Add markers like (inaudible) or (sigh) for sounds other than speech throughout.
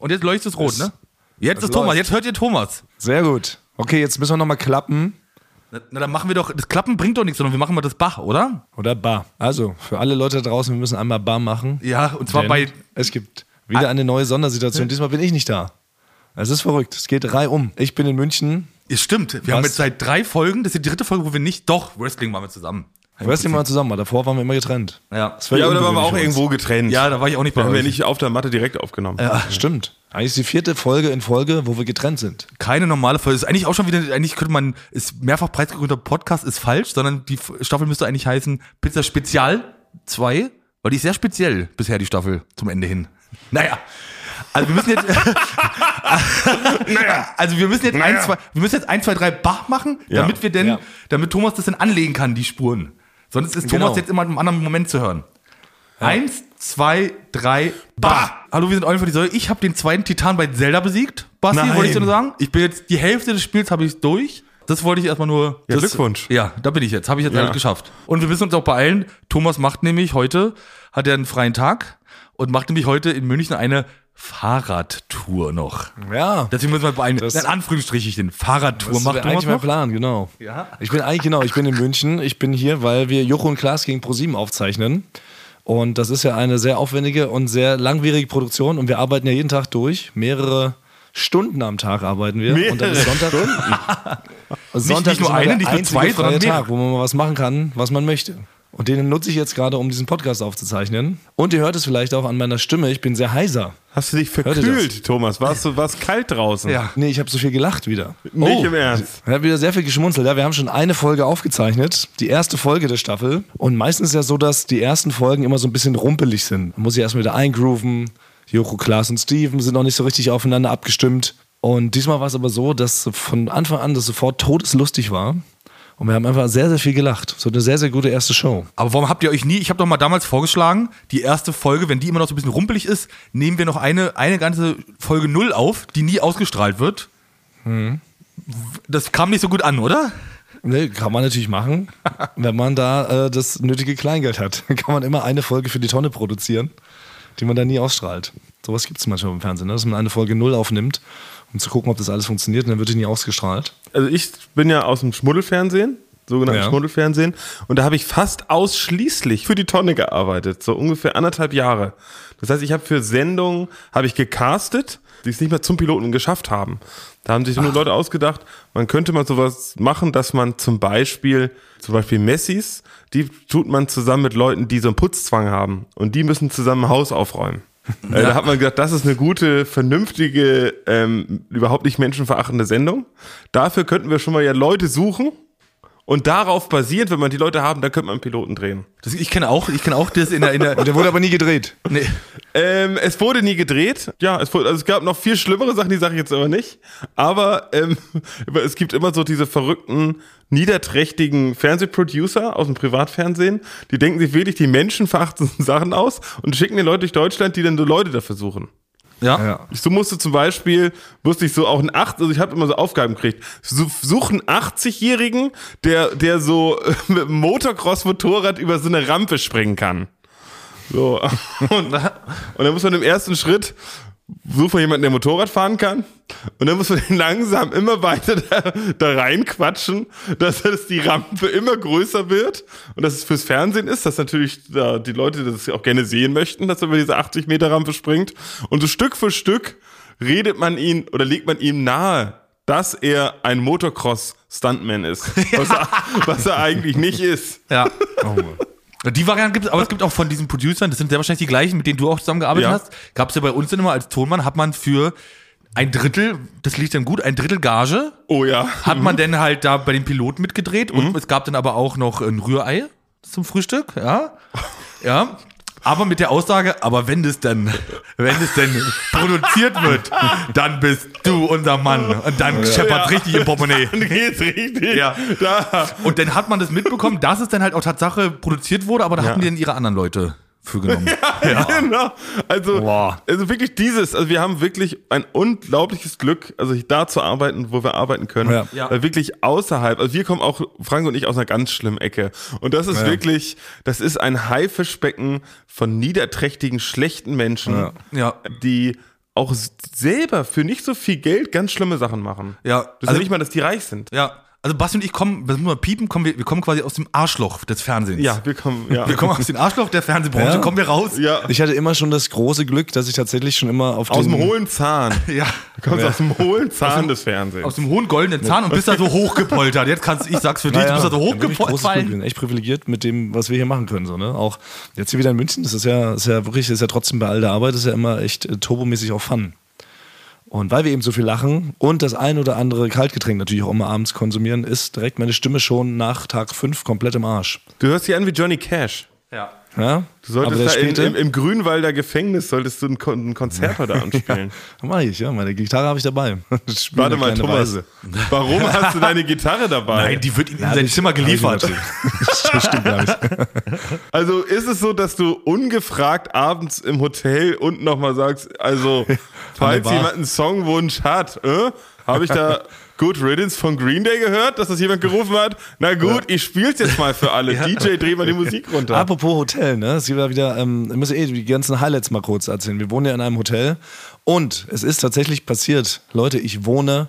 Und jetzt leuchtet es rot, ne? Jetzt ist Thomas, läuft. jetzt hört ihr Thomas. Sehr gut. Okay, jetzt müssen wir nochmal klappen. Na, na, dann machen wir doch, das Klappen bringt doch nichts, sondern wir machen mal das Bach, oder? Oder Bar. Also, für alle Leute da draußen, wir müssen einmal Bar machen. Ja, und zwar bei, Es gibt wieder eine neue Sondersituation. Diesmal bin ich nicht da. Es ist verrückt. Es geht reihum. Ich bin in München. es stimmt, wir haben Was? jetzt seit drei Folgen, das ist die dritte Folge, wo wir nicht, doch, Wrestling machen wir zusammen. Wrestling mal zusammen. Davor waren wir immer getrennt. Ja. Das war Ja, aber da waren wir auch irgendwo getrennt. Ja, da war ich auch nicht bei Da haben wir nicht auf der Matte direkt aufgenommen. Ja, stimmt. Eigentlich ist die vierte Folge in Folge, wo wir getrennt sind. Keine normale Folge. Ist eigentlich auch schon wieder, eigentlich könnte man, ist mehrfach preisgekrönter Podcast ist falsch, sondern die Staffel müsste eigentlich heißen Pizza Spezial 2, weil die ist sehr speziell bisher, die Staffel, zum Ende hin. (laughs) Naja. Also wir müssen jetzt, (laughs) naja. also wir müssen jetzt Naja. ein, zwei, wir müssen jetzt ein, zwei, drei Bach machen, Ja. damit wir denn, Ja. damit Thomas das dann anlegen kann, die Spuren. Sonst ist Genau. Thomas jetzt immer in einem anderen Moment zu hören. Eins, zwei, drei, bah! Hallo, wir sind Eulen für die Säule. Ich habe den zweiten Titan bei Zelda besiegt. Basti, Nein. wollte ich dir nur sagen. Ich bin jetzt, die Hälfte des Spiels habe ich durch. Das wollte ich erstmal nur. Ja, Glückwunsch. Ja, da bin ich jetzt. Habe ich jetzt Ja. alles geschafft. Und wir müssen uns auch beeilen. Thomas macht nämlich heute, hat er einen freien Tag und macht nämlich heute in München eine Fahrradtour noch. Ja. Deswegen müssen wir beeilen. Das- in Anführungsstrichen Fahrradtour Das macht wäre Thomas eigentlich mein. Plan, genau. Ja. Ich bin eigentlich, genau, ich bin in München. Ich bin hier, weil wir Joko und Klaas gegen ProSieben aufzeichnen. Und das ist ja eine sehr aufwendige und sehr langwierige Produktion. Und wir arbeiten ja jeden Tag durch. Mehrere Stunden am Tag arbeiten wir. Und dann ist Sonntag. (laughs) Sonntag nicht nur ist immer eine, nicht nur zwei, sondern mehrere. Tag, wo man mal was machen kann, was man möchte. Und den nutze ich jetzt gerade, um diesen Podcast aufzuzeichnen. Und ihr hört es vielleicht auch an meiner Stimme. Ich bin sehr heiser. Hast du dich verkühlt, Thomas? Warst du war's kalt draußen? Ja. Nee, ich habe so viel gelacht wieder. Nicht Oh. im Ernst. Ich habe wieder sehr viel geschmunzelt. Ja, wir haben schon eine Folge aufgezeichnet, die erste Folge der Staffel. Und meistens ist ja so, dass die ersten Folgen immer so ein bisschen rumpelig sind. Man muss sich erstmal wieder eingrooven. Joko, Klaas und Steven sind noch nicht so richtig aufeinander abgestimmt. Und diesmal war es aber so, dass von Anfang an das sofort todeslustig war. Und wir haben einfach sehr, sehr viel gelacht. So eine sehr, sehr gute erste Show. Aber warum habt ihr euch nie, ich habe doch mal damals vorgeschlagen, die erste Folge, wenn die immer noch so ein bisschen rumpelig ist, nehmen wir noch eine, eine ganze Folge Null auf, die nie ausgestrahlt wird. Das kam nicht so gut an, oder? Ne, kann man natürlich machen, (laughs) wenn man da äh, das nötige Kleingeld hat. Dann kann man immer eine Folge für die Tonne produzieren, die man dann nie ausstrahlt. Sowas gibt es manchmal im Fernsehen, ne? dass man eine Folge null aufnimmt, um zu gucken, ob das alles funktioniert und dann wird die nie ausgestrahlt. Also ich bin ja aus dem Schmuddelfernsehen, sogenannten Ja. Schmuddelfernsehen, und da habe ich fast ausschließlich für die Tonne gearbeitet, so ungefähr anderthalb Jahre. Das heißt, ich habe für Sendungen habe ich gecastet, die es nicht mehr zum Piloten geschafft haben. Da haben sich nur Leute ausgedacht, man könnte mal sowas machen, dass man zum Beispiel, zum Beispiel Messis, die tut man zusammen mit Leuten, die so einen Putzzwang haben und die müssen zusammen ein Haus aufräumen. Äh, Da hat man gedacht, das ist eine gute, vernünftige, ähm, überhaupt nicht menschenverachtende Sendung. Dafür könnten wir schon mal ja Leute suchen und darauf basierend, wenn man die Leute haben, dann könnte man einen Piloten drehen. Das, ich kenne auch, ich kenne auch das in der, in der (laughs) Der wurde aber nie gedreht. nee. Ähm, es wurde nie gedreht. Ja, es, wurde, also es gab noch viel schlimmere Sachen, die sage ich jetzt aber nicht. Aber ähm, (laughs) es gibt immer so diese verrückten, niederträchtigen Fernsehproducer aus dem Privatfernsehen, die denken sich wirklich die menschenverachtendsten (laughs) Sachen aus und schicken den Leute durch Deutschland, die dann so Leute dafür suchen. Ja. Ja. So musste zum Beispiel, musste ich so auch ein acht, also ich habe immer so Aufgaben gekriegt. So, such einen 80-Jährigen, der, der so (laughs) mit dem Motocross-Motorrad über so eine Rampe springen kann. So. (laughs) Und, und dann muss man im ersten Schritt suchen wir jemanden, der Motorrad fahren kann. Und dann muss man (laughs) den langsam immer weiter da, da reinquatschen, dass das die Rampe immer größer wird. Und dass es fürs Fernsehen ist, dass natürlich da die Leute das auch gerne sehen möchten, dass er über diese 80 Meter Rampe springt. Und so Stück für Stück redet man ihn oder legt man ihm nahe, dass er ein Motocross-Stuntman ist. (laughs) Was, er, was er eigentlich nicht ist. Ja. (laughs) Die Variante gibt es, aber es gibt auch von diesen Producern, das sind sehr wahrscheinlich die gleichen, mit denen du auch zusammengearbeitet Ja. hast. Gab es ja bei uns dann immer als Tonmann, hat man für ein Drittel, das liegt dann gut, ein Drittel Gage, Oh ja. hat man dann halt da bei den Piloten mitgedreht und es gab dann aber auch noch ein Rührei zum Frühstück, ja. Ja. Aber mit der Aussage, aber wenn das dann, wenn das denn produziert wird, dann bist du unser Mann. Und dann scheppert Ja. richtig im Portemonnaie. Dann geht's richtig. Ja. Da. Und dann hat man das mitbekommen, dass es dann halt auch Tatsache produziert wurde, aber da hatten die dann ihre anderen Leute für genommen. (laughs) Genau. Also, Boah. also wirklich dieses, also wir haben wirklich ein unglaubliches Glück, also da zu arbeiten, wo wir arbeiten können. Ja. Ja. Weil wirklich außerhalb, also wir kommen auch, Frank und ich, aus einer ganz schlimmen Ecke. Und das ist Ja. wirklich, das ist ein Haifischbecken von niederträchtigen, schlechten Menschen, Ja. Ja. die auch selber für nicht so viel Geld ganz schlimme Sachen machen. Ja, Das ist also- ja nicht mal, dass die reich sind. Ja, also Basti und ich kommen, das müssen wir piepen, kommen wir, wir kommen quasi aus dem Arschloch des Fernsehens. Ja, wir kommen, ja. Wir kommen aus dem Arschloch der Fernsehbranche, Ja. kommen wir raus. ja. Ich hatte immer schon das große Glück, dass ich tatsächlich schon immer auf Aus den, dem hohlen Zahn. (laughs) Ja. Du kommst aus dem hohlen Zahn des Fernsehens. Aus dem hohen goldenen Zahn und bist da so (laughs) hochgepoltert. Jetzt kannst ich sag's für dich, du bist da so bin ich hochgepoltert. bin echt privilegiert mit dem, was wir hier machen können. So, ne? Auch jetzt hier wieder in München, das ist ja, ist ja wirklich, das ist ja trotzdem bei all der Arbeit, das ist ja immer echt äh, turbomäßig auch Fun. Und weil wir eben so viel lachen und das ein oder andere Kaltgetränk natürlich auch immer abends konsumieren, ist direkt meine Stimme schon nach Tag 5 komplett im Arsch. Du hörst dich an wie Johnny Cash. Ja. Ja? Du solltest da im, späte, im, im Grünwalder Gefängnis solltest du ein, Kon ein Konzert heute anspielen. (laughs) mach ich, ja, meine Gitarre habe ich dabei. (laughs) Ich Warte mal, Thomas. Weise. Warum (laughs) hast du deine Gitarre dabei? Nein, die wird ihm in sein Zimmer geliefert. Das stimmt gar nicht. Also ist es so, dass du ungefragt abends im Hotel und nochmal sagst, also falls jemand einen Songwunsch hat, äh, habe ich da Good Riddance von Green Day gehört, dass das jemand gerufen hat? Na gut, ich spiel's jetzt mal für alle. (laughs) DJ, dreh mal die Musik runter. Apropos Hotel, ne? Es gibt ja wieder, ähm, ich muss eh die ganzen Highlights mal kurz erzählen. Wir wohnen ja in einem Hotel und es ist tatsächlich passiert. Leute, ich wohne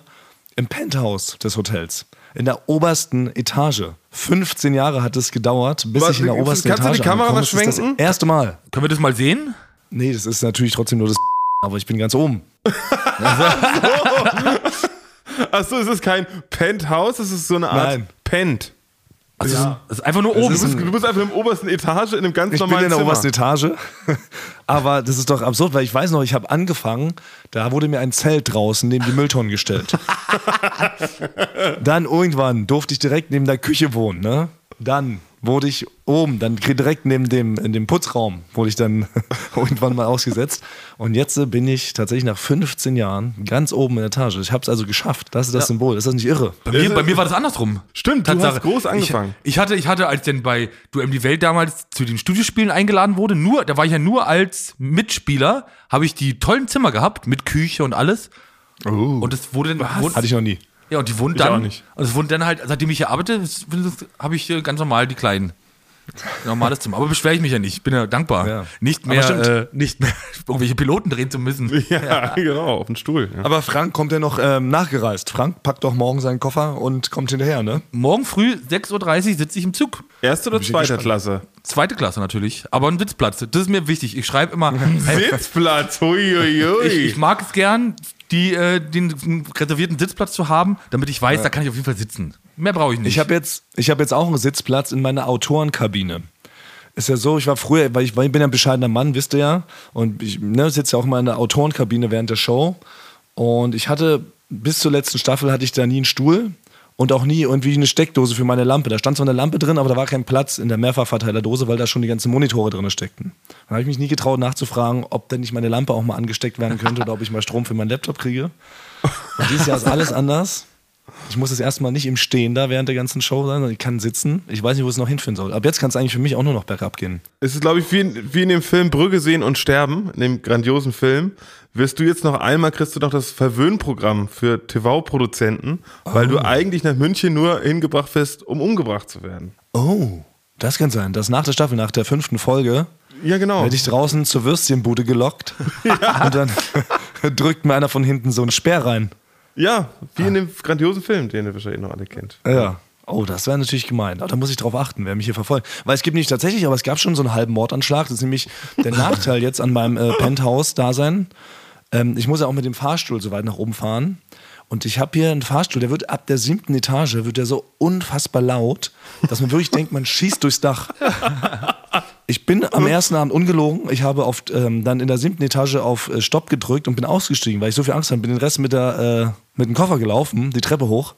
im Penthouse des Hotels. In der obersten Etage. 15 Jahre hat es gedauert, bis Was, ich in der obersten kannst du Etage die Kamera mal bin. Das schwenken? Das erste Mal. Können wir das mal sehen? Nee, das ist natürlich trotzdem nur das (laughs) aber ich bin ganz oben. (laughs) Achso, es ist kein Penthouse, es ist so eine Art Nein. Pent. Also das ist einfach nur oben. ist Du bist, du bist einfach im obersten Etage in einem ganz Ich bin normalen in der Zimmer. obersten Etage. Aber das ist doch absurd, weil ich weiß noch, ich habe angefangen, da wurde mir ein Zelt draußen neben die Mülltonnen gestellt. (laughs) Dann irgendwann durfte ich direkt neben der Küche wohnen. Ne? Dann wurde ich oben, dann direkt neben dem, in dem Putzraum, wurde ich dann (laughs) irgendwann mal ausgesetzt. Und jetzt äh, bin ich tatsächlich nach 15 Jahren ganz oben in der Etage. Ich habe es also geschafft. Das ist das Symbol. Ist das nicht irre? Bei mir, bei mir war das andersrum. Stimmt, du hast groß angefangen. Ich, ich hatte, ich hatte, als denn bei Duell die Welt damals zu den Studiospielen eingeladen wurde, nur, da war ich ja nur als Mitspieler, habe ich die tollen Zimmer gehabt, mit Küche und alles. Und es wurde dann. Wurde, Hatte ich noch nie. ja, und die wurden Ich dann. auch nicht. Und es wurden dann halt, seitdem ich hier arbeite, habe ich äh, ganz normal die kleinen. Normales Zimmer. Aber beschwere ich mich ja nicht. Ich bin ja dankbar. Ja. Nicht mehr, stimmt. äh, nicht mehr (laughs) irgendwelche Piloten drehen zu müssen. (laughs) Ja, genau, auf den Stuhl. Ja. Aber Frank kommt ja noch ähm, nachgereist. Frank packt doch morgen seinen Koffer und kommt hinterher, ne? Morgen früh, 6.30 Uhr, sitze ich im Zug. Erste oder zweite Klasse? Zweite Klasse natürlich, aber ein Sitzplatz. Das ist mir wichtig. Ich schreibe immer, (laughs) Sitzplatz, huiuiui. ich, ich mag es gern, die, äh, den reservierten Sitzplatz zu haben, damit ich weiß, da kann ich auf jeden Fall sitzen. Mehr brauche ich nicht. Ich habe jetzt, ich hab jetzt auch einen Sitzplatz in meiner Autorenkabine. Ist ja so, ich war früher, weil ich, weil ich bin ja ein bescheidener Mann, wisst ihr ja. Und ich ne, sitze ja auch mal in der Autorenkabine während der Show. Und ich hatte, bis zur letzten Staffel hatte ich da nie einen Stuhl und auch nie irgendwie eine Steckdose für meine Lampe. Da stand zwar eine Lampe drin, aber da war kein Platz in der Mehrfachverteilerdose, weil da schon die ganzen Monitore drin steckten. Da habe ich mich nie getraut nachzufragen, ob denn nicht meine Lampe auch mal angesteckt werden könnte oder ob ich mal Strom für meinen Laptop kriege. Und dieses Jahr ist alles anders. Ich muss das erstmal nicht im Stehen da während der ganzen Show sein, sondern ich kann sitzen. Ich weiß nicht, wo es noch hinführen soll. Ab jetzt kann es eigentlich für mich auch nur noch bergab gehen. Es ist, glaube ich, wie in, wie in dem Film Brügge sehen und sterben, in dem grandiosen Film. Wirst du jetzt noch einmal, kriegst du noch das Verwöhnprogramm für TV-Produzenten, weil du eigentlich nach München nur hingebracht wirst, um umgebracht zu werden. Oh, das kann sein. Dass nach der Staffel, nach der fünften Folge, Ja, genau. werde ich draußen zur Würstchenbude gelockt (laughs) und dann (laughs) drückt mir einer von hinten so einen Speer rein. Ja, wie in dem grandiosen Film, den ihr wahrscheinlich noch alle kennt. Ja. Oh, das wäre natürlich gemein. Aber da muss ich drauf achten, wer mich hier verfolgt. Weil es gibt nicht tatsächlich, aber es gab schon so einen halben Mordanschlag. Das ist nämlich der (laughs) Nachteil jetzt an meinem äh, Penthouse-Dasein. Ähm, ich muss ja auch mit dem Fahrstuhl so weit nach oben fahren. Und ich habe hier einen Fahrstuhl, der wird ab der siebten Etage, wird der so unfassbar laut, dass man wirklich denkt, man schießt durchs Dach. (laughs) Ich bin am ersten Abend ungelogen. Ich habe auf, ähm, dann in der siebten Etage auf äh, Stopp gedrückt und bin ausgestiegen, weil ich so viel Angst hatte. Bin den Rest mit, der, äh, mit dem Koffer gelaufen, die Treppe hoch.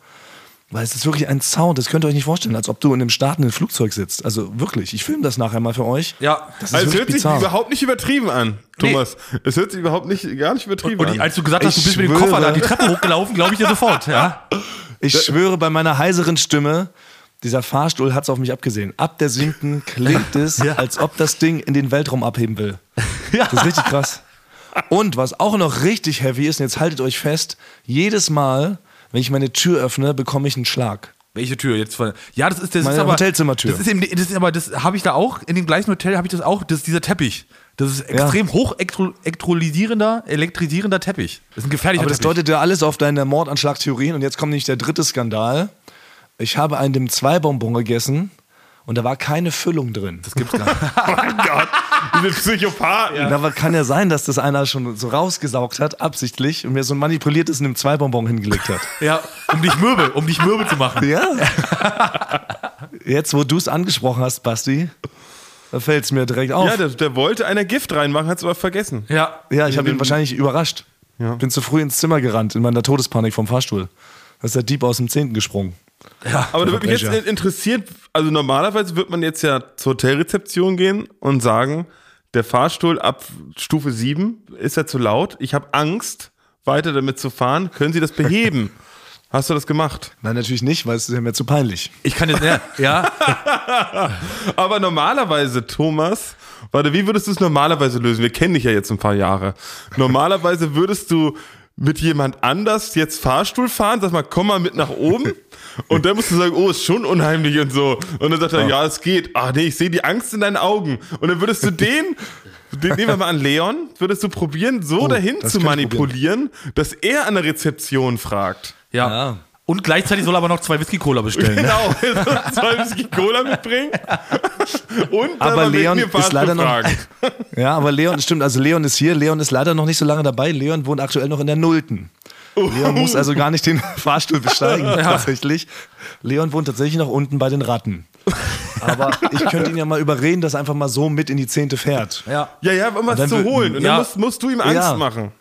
Weil es ist wirklich ein Sound, das könnt ihr euch nicht vorstellen, als ob du in einem startenden Flugzeug sitzt. Also wirklich, ich filme das nachher mal für euch. Ja. Das ist Also es hört sich bizarr. überhaupt nicht übertrieben an, Thomas. Es hört sich überhaupt nicht, gar nicht übertrieben und an. ich, als du gesagt hast, du Ich bist mit dem. Koffer da die Treppe hochgelaufen, glaube ich dir sofort. Ja. (laughs) Ich schwöre bei meiner heiseren Stimme, dieser Fahrstuhl hat es auf mich abgesehen. Ab der siebten klingt (laughs) es, als ob das Ding in den Weltraum abheben will. (laughs) Das ist richtig krass. Und was auch noch richtig heavy ist, und jetzt haltet euch fest, jedes Mal, wenn ich meine Tür öffne, bekomme ich einen Schlag. Welche Tür jetzt? von- Ja, das ist das Meine ist aber Hotelzimmertür. Das ist, eben, das ist aber das habe ich da auch in dem gleichen Hotel habe ich das auch. Das ist dieser Teppich. Das ist extrem hoch elektrolysierender, elektrisierender Teppich. Das ist ein gefährlicher Aber das Teppich. deutet ja alles auf deine Mordanschlagtheorien. Und jetzt kommt nämlich der dritte Skandal. Ich habe einen dem 2 Bonbon gegessen und da war keine Füllung drin. das gibt's gar nicht. (laughs) Oh mein Gott, diese Psychopathen. Da war- kann ja sein, dass das einer schon so rausgesaugt hat, absichtlich, und mir so ein manipuliertes in einem 2 Bonbon hingelegt hat. ja, um dich Möbel, um dich Möbel zu machen. Ja. Jetzt, wo du es angesprochen hast, Basti, da fällt es mir direkt auf. Ja, der, der wollte einer Gift reinmachen, hat es aber vergessen. Ja. Ja, ich habe ihn wahrscheinlich überrascht. Ja. Bin zu früh ins Zimmer gerannt in meiner Todespanik vom Fahrstuhl. Da ist der Dieb aus dem Zehnten gesprungen. Ja. Aber da würde mich jetzt interessieren, also normalerweise wird man jetzt ja zur Hotelrezeption gehen und sagen, der Fahrstuhl ab Stufe 7 ist ja zu laut, ich habe Angst, weiter damit zu fahren, können Sie das beheben? (laughs) Hast du das gemacht? Nein, natürlich nicht, weil es ist ja mir zu peinlich. Ich kann jetzt, ja, ja, (laughs) Aber normalerweise, Thomas, warte, wie würdest du es normalerweise lösen? Wir kennen dich ja jetzt ein paar Jahre. Normalerweise würdest du mit jemand anders jetzt Fahrstuhl fahren, sag mal, komm mal mit nach oben. (laughs) Und dann musst du sagen, oh, ist schon unheimlich und so. Und dann sagt er, ja, es geht. Ach nee, ich sehe die Angst in deinen Augen. Und dann würdest du den, (laughs) den nehmen wir mal an Leon, würdest du probieren, so dahin das zu manipulieren, dass er an der Rezeption fragt. ja. Ja. Und gleichzeitig soll er aber noch zwei Whisky-Cola bestellen. Ne? Genau, (laughs) soll Whisky Cola mitbringen und Aber Leon mir ist leider noch- fragen. (laughs) Ja, aber Leon, stimmt, also Leon ist hier. Leon ist leider noch nicht so lange dabei. Leon wohnt aktuell noch in der Nullten. Leon muss also gar nicht den (laughs) Fahrstuhl besteigen, tatsächlich. Leon wohnt tatsächlich noch unten bei den Ratten. Aber ich könnte ihn ja mal überreden, dass er einfach mal so mit in die Zehnte fährt. Ja. Ja, ja, um was zu holen. Und ja. dann musst, musst du ihm Angst Ja. machen.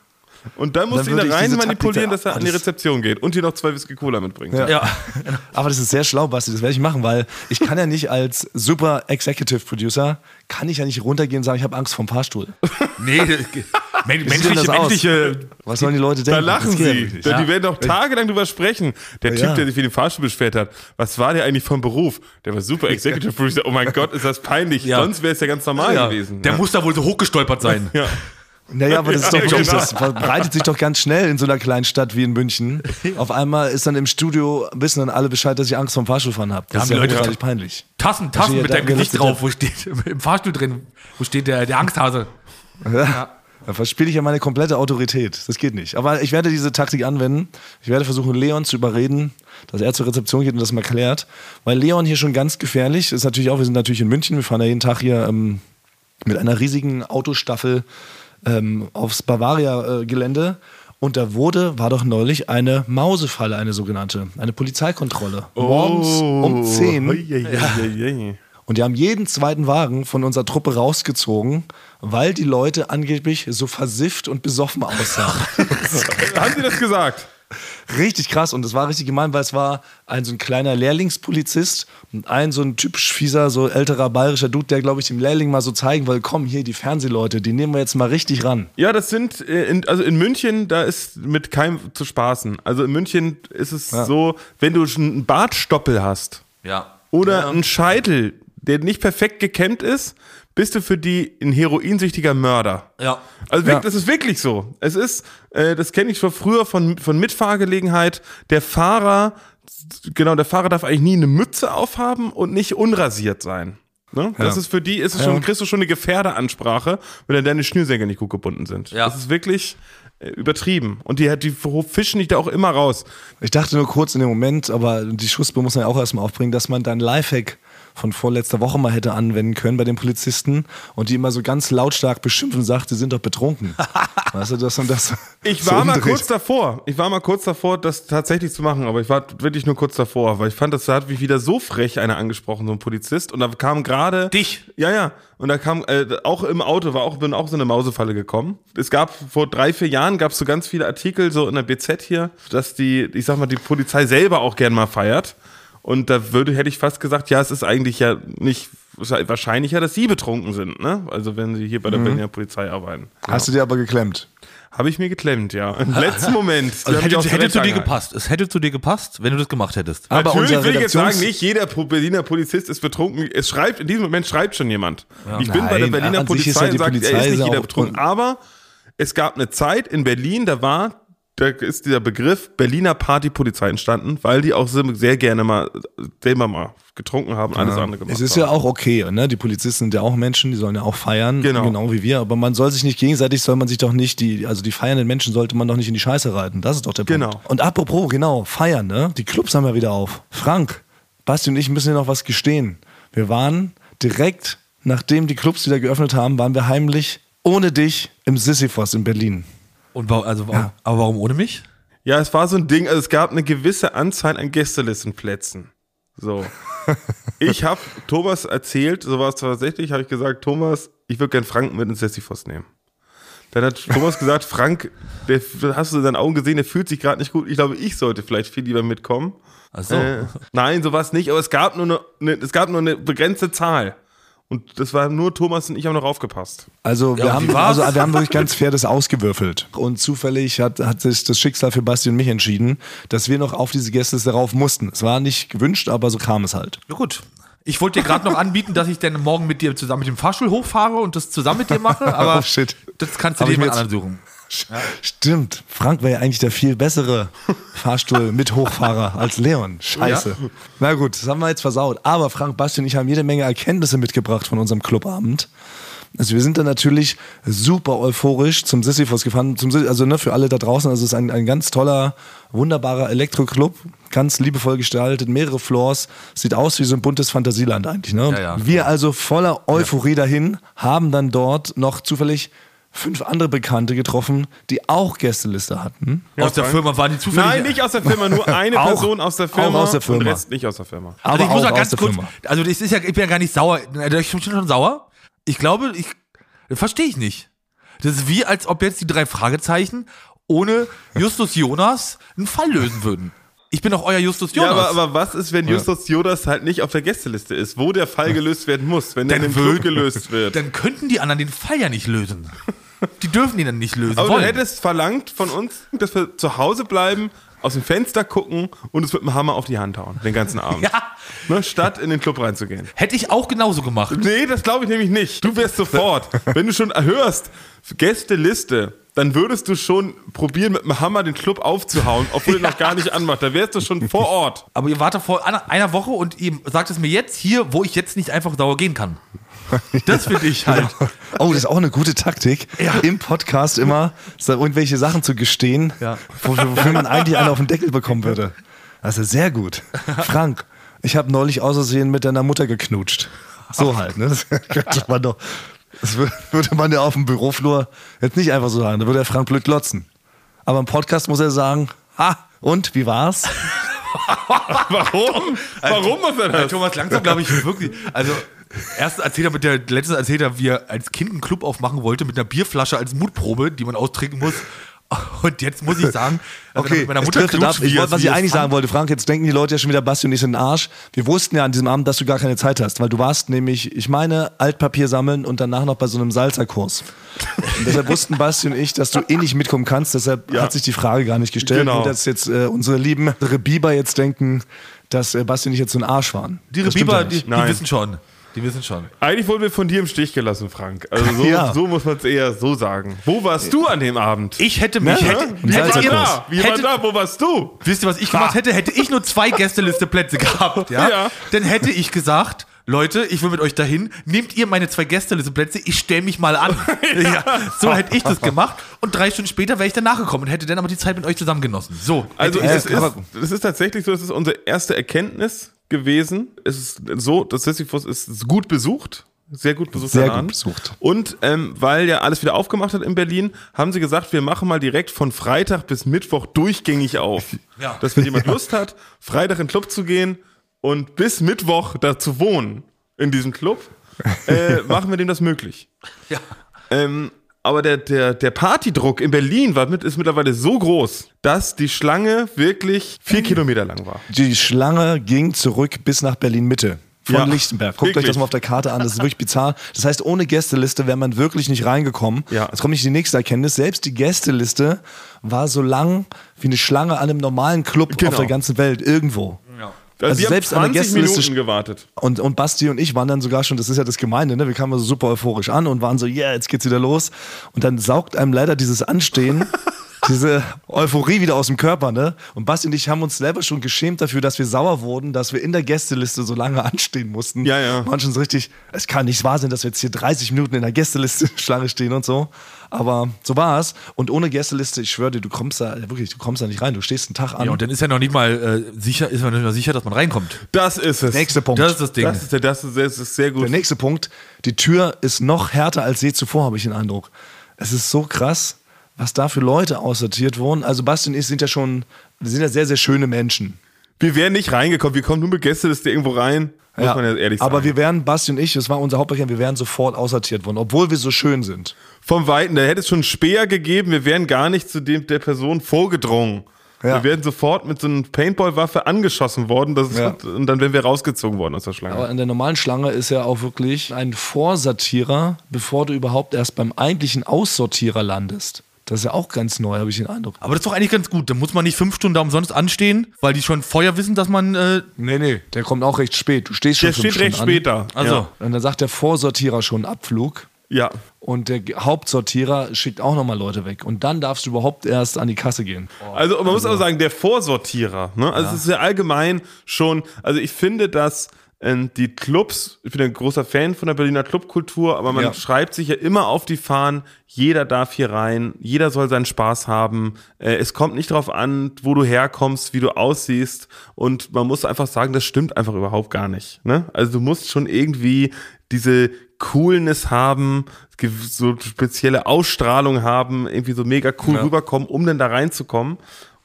Und dann musst Dann du ihn da rein Taktik manipulieren, da- dass er an die Rezeption geht und dir noch zwei Whisky Cola mitbringt. Ja. Ja. (laughs) Aber das ist sehr schlau, Basti, das werde ich machen, weil ich kann ja nicht als super Executive Producer, kann ich ja nicht runtergehen und sagen, ich habe Angst vom Fahrstuhl. (laughs) Nee, men- menschliche, menschliche, Was sollen die Leute denken? Da lachen ja sie. Da- Die werden doch tagelang drüber sprechen. Der Ja, Typ, ja. der sich für den Fahrstuhl beschwert hat, was war der eigentlich vom Beruf? Der war super Executive (laughs) Producer. Oh mein Gott, ist das peinlich. Ja. Sonst wäre es ja ganz normal ja. gewesen. Der ja. muss da wohl so hochgestolpert sein. ja. Naja, aber das ist doch Ja, wirklich, genau. das verbreitet sich doch ganz schnell in so einer kleinen Stadt wie in München. (laughs) Auf einmal ist dann im Studio, wissen dann alle Bescheid, dass ich Angst vom Fahrstuhlfahren habe. Das haben ist ja Leute- peinlich. Tassen, Tassen Ja, mit da- deinem Gesicht da- drauf, wo steht, im Fahrstuhl drin, wo steht der, der Angsthase. Da verspiele ich ja meine komplette Autorität. Das geht nicht. Aber ich werde diese Taktik anwenden. Ich werde versuchen, Leon zu überreden, dass er zur Rezeption geht und das mal klärt. Weil Leon hier schon ganz gefährlich ist natürlich auch, wir sind natürlich in München, wir fahren ja jeden Tag hier ähm, mit einer riesigen Autostaffel ähm, aufs Bavaria-Gelände. Und da wurde, war doch neulich eine Mausefalle, eine sogenannte, eine Polizeikontrolle. Morgens Oh. um 10. Ui, ui, ui, ui. Und die haben jeden zweiten Wagen von unserer Truppe rausgezogen, weil die Leute angeblich so versifft und besoffen aussahen. Haben Sie das gesagt? Richtig krass. Und das war richtig gemein, weil es war ein so ein kleiner Lehrlingspolizist und ein so ein typisch fieser, so älterer bayerischer Dude, der, glaube ich, dem Lehrling mal so zeigen will, komm, hier, die Fernsehleute, die nehmen wir jetzt mal richtig ran. Ja, das sind, äh, in, also in München, da ist mit keinem zu spaßen. Also in München ist es so, wenn du schon einen Bartstoppel hast Ja. oder einen Scheitel, der nicht perfekt gekämmt ist, bist du für die ein heroinsüchtiger Mörder. Ja. Also Ja. das ist wirklich so. Es ist, äh, das kenne ich von früher von, von Mitfahrgelegenheit. Der Fahrer, genau, der Fahrer darf eigentlich nie eine Mütze aufhaben und nicht unrasiert sein. Ne? Das Ja. ist für die, ist es schon, kriegst du schon eine Gefährderansprache, wenn dann deine Schnürsenkel nicht gut gebunden sind. Ja. Das ist wirklich äh, übertrieben. Und die, die fischen dich da auch immer raus. Ich dachte nur kurz in dem Moment, aber die Schussbe muss man ja auch erstmal aufbringen, dass man dann Lifehack von vorletzter Woche mal hätte anwenden können bei den Polizisten und die immer so ganz lautstark beschimpfen und sagt, sie sind doch betrunken. (laughs) weißt du, dass man das Ich (laughs) so war mal umdreht. kurz davor. Ich war mal kurz davor, das tatsächlich zu machen, aber ich war wirklich nur kurz davor, weil ich fand, das hat mich wieder so frech einer angesprochen, so ein Polizist. Und da kam gerade. Dich? Ja, ja. Und da kam äh, auch im Auto, war auch, bin auch so eine Mausefalle gekommen. Es gab vor drei, vier Jahren gab es so ganz viele Artikel so in der BZ hier, dass die, ich sag mal, die Polizei selber auch gern mal feiert. Und da würde, hätte ich fast gesagt, ja, es ist eigentlich ja nicht wahrscheinlicher, dass sie betrunken sind, ne? Also wenn sie hier bei der Berliner Polizei arbeiten. Hast du dir aber geklemmt. Habe ich mir geklemmt, ja. Im (laughs) letzten Moment. Also hätte, hätte zu dir gepasst. Es hätte zu dir gepasst, wenn du das gemacht hättest. Aber Natürlich unser will ich jetzt sagen, nicht jeder Berliner Polizist ist betrunken. Es schreibt, in diesem Moment schreibt schon jemand. Ich bin bei der Nein, Berliner Polizei ja und sagt, Polizei er ist nicht ja jeder betrunken. Aber es gab eine Zeit in Berlin, da war da ist dieser Begriff Berliner Partypolizei entstanden, weil die auch sehr gerne mal selber mal getrunken haben, alles andere gemacht Es ist ja auch okay, ne? Die Polizisten sind ja auch Menschen, die sollen ja auch feiern, Genau. genau wie wir. Aber man soll sich nicht gegenseitig, soll man sich doch nicht die, also die feiernden Menschen sollte man doch nicht in die Scheiße reiten. Das ist doch der Punkt. Genau. Und apropos, genau, feiern, ne? Die Clubs haben ja wieder auf. Frank, Basti und ich müssen dir noch was gestehen. Wir waren direkt, nachdem die Clubs wieder geöffnet haben, waren wir heimlich ohne dich im Sisyphos in Berlin. Und warum, also, warum, aber warum ohne mich? Ja, es war so ein Ding, also es gab eine gewisse Anzahl an Gästelistenplätzen. So. (laughs) Ich habe Thomas erzählt, so war es tatsächlich, habe ich gesagt, Thomas, ich würde gern Frank mit ins Sisyphos nehmen. Dann hat Thomas gesagt, Frank, der, hast du in seinen Augen gesehen, der fühlt sich gerade nicht gut. Ich glaube, ich sollte vielleicht viel lieber mitkommen. Ach so. Äh, nein, so war es nicht, aber es gab nur eine, eine, es gab nur eine begrenzte Zahl. Und das war nur Thomas und ich haben noch aufgepasst. Also wir, Ja, haben, also wir haben wirklich ganz fair das ausgewürfelt. Und zufällig hat, hat sich das Schicksal für Basti und mich entschieden, dass wir noch auf diese Gästeliste rauf mussten. Es war nicht gewünscht, aber so kam es halt. Ja, gut. Ich wollte dir gerade noch anbieten, dass ich dann morgen mit dir zusammen mit dem Fahrstuhl hochfahre und das zusammen mit dir mache, (laughs) aber Oh, shit. das kannst du Hab dir jemand anderen suchen. Stimmt, Frank wäre ja eigentlich der viel bessere Fahrstuhl mit Hochfahrer als Leon. Scheiße. Na gut, das haben wir jetzt versaut. Aber Frank, Basti und ich haben jede Menge Erkenntnisse mitgebracht von unserem Clubabend. Also wir sind dann natürlich super euphorisch zum Sisyphos gefahren. Zum, also ne, für alle da draußen, also es ist ein, ein ganz toller, wunderbarer Elektroclub. Ganz liebevoll gestaltet, mehrere Floors. Sieht aus wie so ein buntes Fantasieland eigentlich. Ne? Ja, ja. Wir also voller Euphorie dahin, haben dann dort noch zufällig fünf andere Bekannte getroffen, die auch Gästeliste hatten. aus der. Firma waren die zufällig. Nein, nicht aus der Firma, nur (laughs) eine Auch- Person aus der Firma. auch aus der Firma. Und Rest nicht aus der Firma. Aber Also ich muss auch ganz der kurz, Firma. also das ist ja, ich bin ja gar nicht sauer. Ich bin schon sauer. Ich glaube, ich verstehe ich nicht. Das ist wie, als ob jetzt die drei Fragezeichen ohne Justus Jonas einen Fall lösen würden. Ich bin doch euer Justus Ja, Jonas. aber, aber was ist, wenn Justus Jodas halt nicht auf der Gästeliste ist, wo der Fall gelöst werden muss, wenn der in dem Club gelöst wird? Dann könnten die anderen den Fall ja nicht lösen. (laughs) Die dürfen ihn dann nicht lösen Aber du wollen. hättest verlangt von uns, dass wir zu Hause bleiben, aus dem Fenster gucken und es mit dem Hammer auf die Hand hauen, den ganzen Abend. (laughs) ja, Ne, statt in den Club reinzugehen. hätte ich auch genauso gemacht. Nee, das glaube ich nämlich nicht. Du wärst sofort, wenn du schon hörst, Gästeliste, dann würdest du schon probieren, mit dem Hammer den Club aufzuhauen, obwohl er noch (laughs) gar nicht anmacht. Da wärst du schon vor Ort. Aber ihr wart da vor einer, einer Woche und ihr sagt es mir jetzt hier, wo ich jetzt nicht einfach sauer gehen kann. (laughs) Das finde ich halt. Oh, das ist auch eine gute Taktik, Ja. im Podcast immer so irgendwelche Sachen zu gestehen, Ja. wofür, wofür man eigentlich einen auf den Deckel bekommen würde. Das ist sehr gut. Frank, ich habe neulich aus Versehen mit deiner Mutter geknutscht. So halt, ne? Das könnte man doch. Das wür- würde man ja auf dem Büroflur jetzt nicht einfach so sagen. Da würde der Frank blöd glotzen. Aber im Podcast muss er sagen, ha, und, wie war's? (laughs) Warum? Warum muss er das? Thomas langsam, glaube ich, wirklich. Also, erst erzählt er mit der, letztes erzählt er, wie er als Kind einen Club aufmachen wollte mit einer Bierflasche als Mutprobe, die man austrinken muss. (laughs) Und jetzt muss ich sagen, also Okay, mit meiner Mutter driftet ab. Ich wollte, was ich eigentlich fand. sagen wollte, Frank, jetzt denken die Leute ja schon wieder, Basti und ich sind in den Arsch. Wir wussten ja an diesem Abend, dass du gar keine Zeit hast, weil du warst nämlich, ich meine, Altpapier sammeln und danach noch bei so einem Salzerkurs. Und deshalb wussten Basti und ich, dass du eh nicht mitkommen kannst, deshalb Ja. hat sich die Frage gar nicht gestellt. Genau. Und dass jetzt äh, unsere lieben unsere Biber jetzt denken, dass äh, Basti und ich jetzt so ein Arsch waren. Die Das stimmt Biber, ja die, die wissen schon. Die wissen schon. Eigentlich wurden wir von dir im Stich gelassen, Frank. Also so, (laughs) Ja. so muss man es eher so sagen. Wo warst du an dem Abend? Ich hätte mich, Ne? hätte, war hätte, ihr, da? Wie war hätte, da? Wo warst du? wisst ihr, was ich gemacht hätte? Hätte ich nur zwei Gästeliste-Plätze gehabt, ja? Ja. Dann hätte ich gesagt, Leute, ich will mit euch dahin, nehmt ihr meine zwei Gästeliste-Plätze, ich stelle mich mal an. (laughs) ja, so hätte ich das gemacht und drei Stunden später wäre ich dann nachgekommen und hätte dann aber die Zeit mit euch zusammen genossen. So. Also Hätte- es, Ja, ist, es ist tatsächlich so, es ist unsere erste Erkenntnis gewesen. Es ist so, das Sisyphus ist gut besucht. Sehr gut besucht. Sehr gut besucht. Und ähm, weil ja alles wieder aufgemacht hat in Berlin, haben sie gesagt, wir machen mal direkt von Freitag bis Mittwoch durchgängig auf. (laughs) Ja. Dass wenn jemand Lust hat, Freitag in den Club zu gehen und bis Mittwoch da zu wohnen in diesem Club, (laughs) äh, machen wir dem das möglich. Ja. Ähm, aber der, der, der Partydruck in Berlin war mit, ist mittlerweile so groß, dass die Schlange wirklich vier Kilometer lang war. Die Schlange ging zurück bis nach Berlin-Mitte. Von Ja, Lichtenberg. Guckt euch wirklich. das mal auf der Karte an, das ist wirklich bizarr. Das heißt, ohne Gästeliste wäre man wirklich nicht reingekommen. Ja. Jetzt kommt nicht die nächste Erkenntnis. Selbst die Gästeliste war so lang wie eine Schlange an einem normalen Club Genau. auf der ganzen Welt, irgendwo. Also, Also wir selbst an haben der 20 Gästeliste Minuten gewartet. Und, und Basti und ich waren dann sogar schon, das ist ja das Gemeinde, ne? wir kamen so super euphorisch an und waren so, yeah, jetzt geht's wieder los. Und dann saugt einem leider dieses Anstehen (laughs) diese Euphorie wieder aus dem Körper, ne? Und Basti und ich haben uns selber schon geschämt dafür, dass wir sauer wurden, dass wir in der Gästeliste so lange anstehen mussten. Ja, ja. Waren schon so richtig, es kann nicht wahr sein, dass wir jetzt hier 30 Minuten in der Gästeliste (laughs) Schlange stehen und so. Aber so war es. Und ohne Gästeliste, ich schwöre dir, du kommst da, wirklich, du kommst da nicht rein. Du stehst einen Tag an. Ja, und dann ist ja noch nicht mal äh, sicher, ist man nicht mal sicher, dass man reinkommt. Das ist es. Nächster Punkt. Das ist das Ding. Das ist, der- das ist, das ist sehr gut. Der nächste Punkt, die Tür ist noch härter als je zuvor, habe ich den Eindruck. Es ist so krass, was da für Leute aussortiert wurden. Also Basti und ich sind ja schon, wir sind ja sehr, sehr schöne Menschen. Wir wären nicht reingekommen. Wir kommen nur mit Gästeliste irgendwo rein. Muss man ja ehrlich sagen. Aber wir wären, Basti und ich, das war unser Hauptbereich, wir wären sofort aussortiert worden, obwohl wir so schön sind. Vom Weiten, da hätte es schon Speer gegeben. Wir wären gar nicht zu dem, der Person vorgedrungen. Ja. Wir wären sofort mit so einer Paintball-Waffe angeschossen worden das ist, Ja. und dann wären wir rausgezogen worden aus der Schlange. Aber in der normalen Schlange ist ja auch wirklich ein Vorsortierer, bevor du überhaupt erst beim eigentlichen Aussortierer landest. Das ist ja auch ganz neu, habe ich den Eindruck. Aber das ist doch eigentlich ganz gut. Da muss man nicht fünf Stunden da umsonst anstehen, weil die schon vorher wissen, dass man. Äh, Nee, nee, der kommt auch recht spät. Du stehst schon der fünf steht recht Stunden an. später. also, Und dann sagt der Vorsortierer schon Abflug. Ja. Und der Hauptsortierer schickt auch nochmal Leute weg. Und dann darfst du überhaupt erst an die Kasse gehen. Also man muss auch sagen, der Vorsortierer, ne? Also es ist ja allgemein schon, also ich finde, dass ähm, die Clubs, ich bin ein großer Fan von der Berliner Clubkultur, aber man Ja. schreibt sich ja immer auf die Fahnen, jeder darf hier rein, jeder soll seinen Spaß haben. Äh, es kommt nicht darauf an, wo du herkommst, wie du aussiehst. Und man muss einfach sagen, das stimmt einfach überhaupt gar nicht. Ne? Also du musst schon irgendwie diese Coolness haben, so spezielle Ausstrahlung haben, irgendwie so mega cool Ja. rüberkommen, um dann da reinzukommen.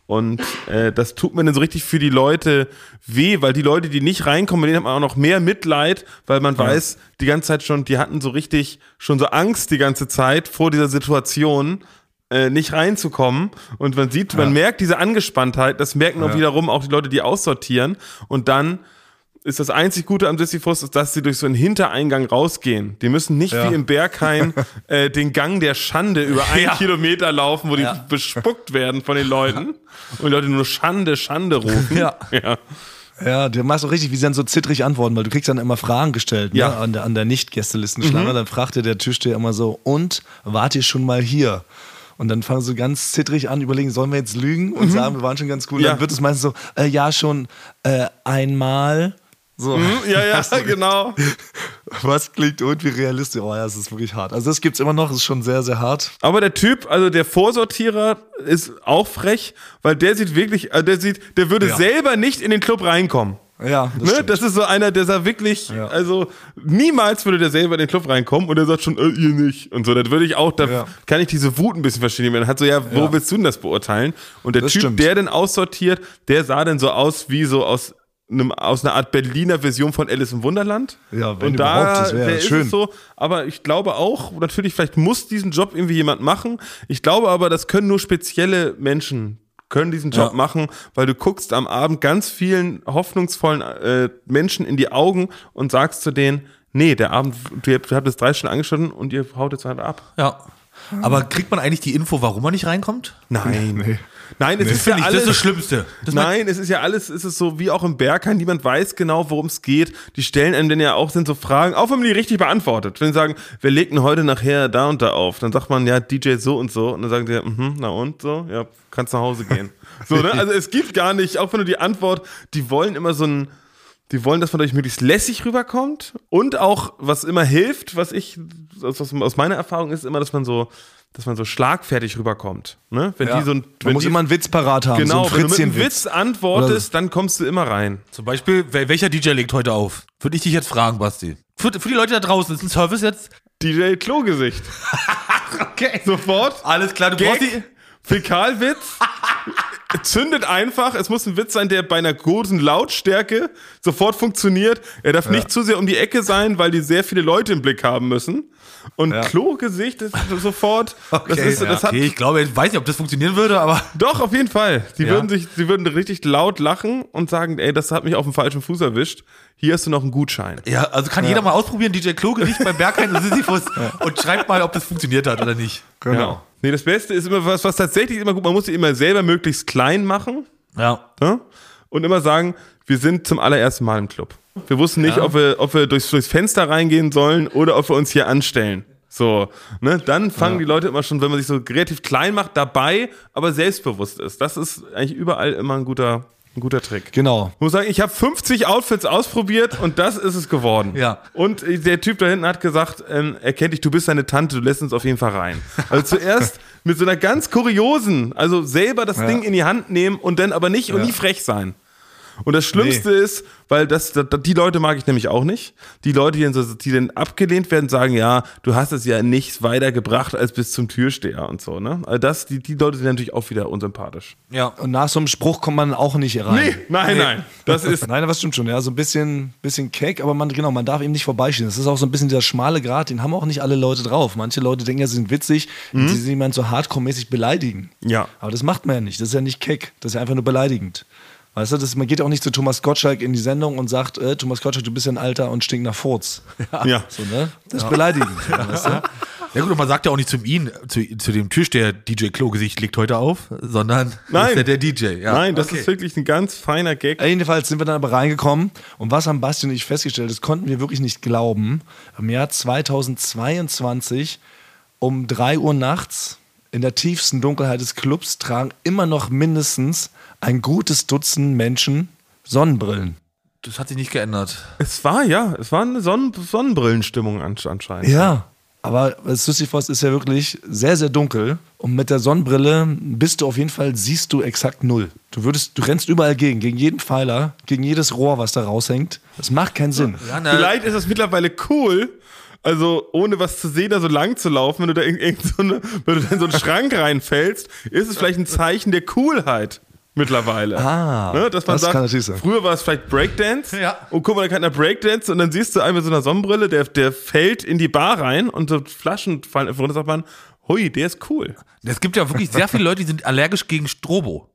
Und äh, das tut mir dann so richtig für die Leute weh, weil die Leute, die nicht reinkommen, denen hat man auch noch mehr Mitleid, weil man weiß, die ganze Zeit schon, die hatten so richtig schon so Angst die ganze Zeit vor dieser Situation, äh, nicht reinzukommen. Und man sieht, man merkt diese Angespanntheit, das merken auch wiederum auch die Leute, die aussortieren. Und dann ist das einzig Gute am Sisyphus, ist, dass sie durch so einen Hintereingang rausgehen. Die müssen nicht Ja. wie im Berghain (laughs) äh, den Gang der Schande über einen Ja. Kilometer laufen, wo die Ja. bespuckt werden von den Leuten und die Leute nur Schande, Schande rufen. Ja. ja. Ja, du machst auch richtig, wie sie dann so zittrig antworten, weil du kriegst dann immer Fragen gestellt ne? Ja. an der, an der Nicht-Gästelistenschlange. Dann fragt dir der Türsteher immer so, und wart ihr schon mal hier? Und dann fangen sie ganz zittrig an, überlegen, sollen wir jetzt lügen und sagen, wir waren schon ganz cool. Ja. Dann wird es meistens so, äh, ja, schon äh, einmal. So. Ja, ja, (laughs) genau. Was klingt irgendwie realistisch? Oh ja, es ist wirklich hart. Also das gibt's immer noch, es ist schon sehr, sehr hart. Aber der Typ, also der Vorsortierer, ist auch frech, weil der sieht wirklich, äh, der sieht, der würde Ja. selber nicht in den Club reinkommen. Ja, das ne? Das ist so einer, der sagt wirklich, Ja. also niemals würde der selber in den Club reinkommen und der sagt schon, äh, ihr nicht. Und so, das würde ich auch, da Ja. kann ich diese Wut ein bisschen verstehen. Man hat so, ja, wo Ja. willst du denn das beurteilen? Und der Das Typ, stimmt. der denn aussortiert, der sah dann so aus wie so aus einem, aus einer Art Berliner Version von Alice im Wunderland. Ja, wenn und da das ist schön. es so, aber ich glaube auch, natürlich, vielleicht muss diesen Job irgendwie jemand machen. Ich glaube aber, das können nur spezielle Menschen können diesen Job Ja. machen, weil du guckst am Abend ganz vielen hoffnungsvollen äh, Menschen in die Augen und sagst zu denen, nee, der Abend, du habt, du habt es drei Stunden angeschnitten und ihr haut jetzt halt ab. ja. Aber kriegt man eigentlich die Info, warum man nicht reinkommt? Nein. Nein, es ist ja das alles. ist das Schlimmste. Das Nein, es ist ja alles, es ist so wie auch im Berghain, niemand weiß genau, worum es geht. Die stellen einem dann ja auch, sind so Fragen, auch wenn man die richtig beantwortet. Wenn sie sagen, wir legten heute nachher da und da auf, dann sagt man, ja, DJ so und so. Und dann sagen die, mhm, na und so, ja, kannst nach Hause gehen. (laughs) So, ne? Also es gibt gar nicht, auch wenn du die Antwort, die wollen immer so ein, die wollen, dass man dadurch möglichst lässig rüberkommt. Und auch, was immer hilft, was ich, was aus meiner Erfahrung ist, immer, dass man so, dass man so schlagfertig rüberkommt. Ne? Wenn Ja. die so ein, Man wenn muss die, immer einen Witz parat haben. Genau, so wenn du mit einem. Witz antwortest, dann kommst du immer rein. Zum Beispiel, wel- welcher DJ legt heute auf? Würde ich dich jetzt fragen, Basti. Für, für die Leute da draußen, ist ein Service jetzt? DJ Klogesicht. (laughs) Okay. Sofort. Alles klar, du brauchst die. Fäkalwitz. Zündet einfach. Es muss ein Witz sein, der bei einer großen Lautstärke sofort funktioniert. Er darf nicht zu sehr um die Ecke sein, weil die sehr viele Leute im Blick haben müssen. Und Ja. Klogesicht ist sofort. (laughs) das Okay, ist, das hat, Okay, ich glaube, ich weiß nicht, ob das funktionieren würde, aber. (laughs) Doch, auf jeden Fall. Die Ja. würden sich, die würden richtig laut lachen und sagen, ey, das hat mich auf dem falschen Fuß erwischt. Hier hast du noch einen Gutschein. Ja, also kann jeder mal ausprobieren, DJ Kloge nicht beim Berghain und Sisyphus (laughs) und schreibt mal, ob das funktioniert hat oder nicht. Genau. Nee, das Beste ist immer was, was tatsächlich immer gut, man muss sie immer selber möglichst klein machen Ja. ne? und immer sagen, wir sind zum allerersten Mal im Club. Wir wussten nicht, ob, wir, ob wir durchs, durchs Fenster reingehen sollen oder ob wir uns hier anstellen. So, ne, dann fangen die Leute immer schon, wenn man sich so relativ klein macht, dabei, aber selbstbewusst ist. Das ist eigentlich überall immer ein guter, ein guter Trick. Genau. Ich muss sagen, ich habe 50 Outfits ausprobiert und das ist es geworden. Ja. Und der Typ da hinten hat gesagt, ähm, er kennt dich, du bist seine Tante, du lässt uns auf jeden Fall rein. Also zuerst (laughs) mit so einer ganz kuriosen, also selber das Ding in die Hand nehmen und dann aber nicht und nie frech sein. Und das Schlimmste ist, weil das, das, die Leute mag ich nämlich auch nicht. Die Leute, die dann, so, die dann abgelehnt werden, sagen, ja, du hast es ja nicht weiter gebracht als bis zum Türsteher und so, ne? Also das, die, die Leute sind natürlich auch wieder unsympathisch. Ja. Und nach so einem Spruch kommt man auch nicht rein. Nee, nein, nein. Das (laughs) ist, Nein, das stimmt schon, ja, so ein bisschen, bisschen keck, aber man, genau, man darf eben nicht vorbeischieben. Das ist auch so ein bisschen dieser schmale Grat, den haben auch nicht alle Leute drauf. Manche Leute denken ja, sie sind witzig, wenn sie jemanden so hardcore-mäßig beleidigen. Ja. Aber das macht man ja nicht. Das ist ja nicht keck, das ist ja einfach nur beleidigend. Weißt du, das, man geht auch nicht zu Thomas Gottschalk in die Sendung und sagt, äh, Thomas Gottschalk, du bist ja ein Alter und stink nach Furz. (laughs) ja. So, ne? Das ist beleidigend. (laughs) Weißt du? Ja gut, und man sagt ja auch nicht zu ihm, zu, zu dem Türsteher, DJ Klogesicht legt heute auf, sondern Nein. ist ja der DJ. Ja. Nein, das Okay. ist wirklich ein ganz feiner Gag. Jedenfalls sind wir dann aber reingekommen und was haben Basti und ich festgestellt, das konnten wir wirklich nicht glauben. Im Jahr 2022 um 3 Uhr nachts in der tiefsten Dunkelheit des Clubs tragen immer noch mindestens ein gutes Dutzend Menschen Sonnenbrillen. Das hat sich nicht geändert. Es war, ja, es war eine Sonnen Sonnenbrillenstimmung ansch- anscheinend. Ja. Aber Sisyphos ist ja wirklich sehr, sehr dunkel. Und mit der Sonnenbrille bist du auf jeden Fall, siehst du exakt null. Du würdest, du rennst überall gegen, gegen jeden Pfeiler, gegen jedes Rohr, was da raushängt. Das macht keinen Sinn. Ja, Vielleicht ist es mittlerweile cool, also ohne was zu sehen, da so lang zu laufen, wenn du da in, irgend so eine, wenn du da in so einen Schrank reinfällst, ist es vielleicht ein Zeichen der Coolheit mittlerweile. Ah, ne, dass man das sagt, kann natürlich sein. früher war es vielleicht Breakdance Ja. und guck mal, da kann einer Breakdance und dann siehst du einen mit so einer Sonnenbrille, der, der fällt in die Bar rein und so Flaschen fallen einfach runter, sagt man, hui, der ist cool. es gibt ja wirklich sehr viele Leute, die sind allergisch gegen Strobo.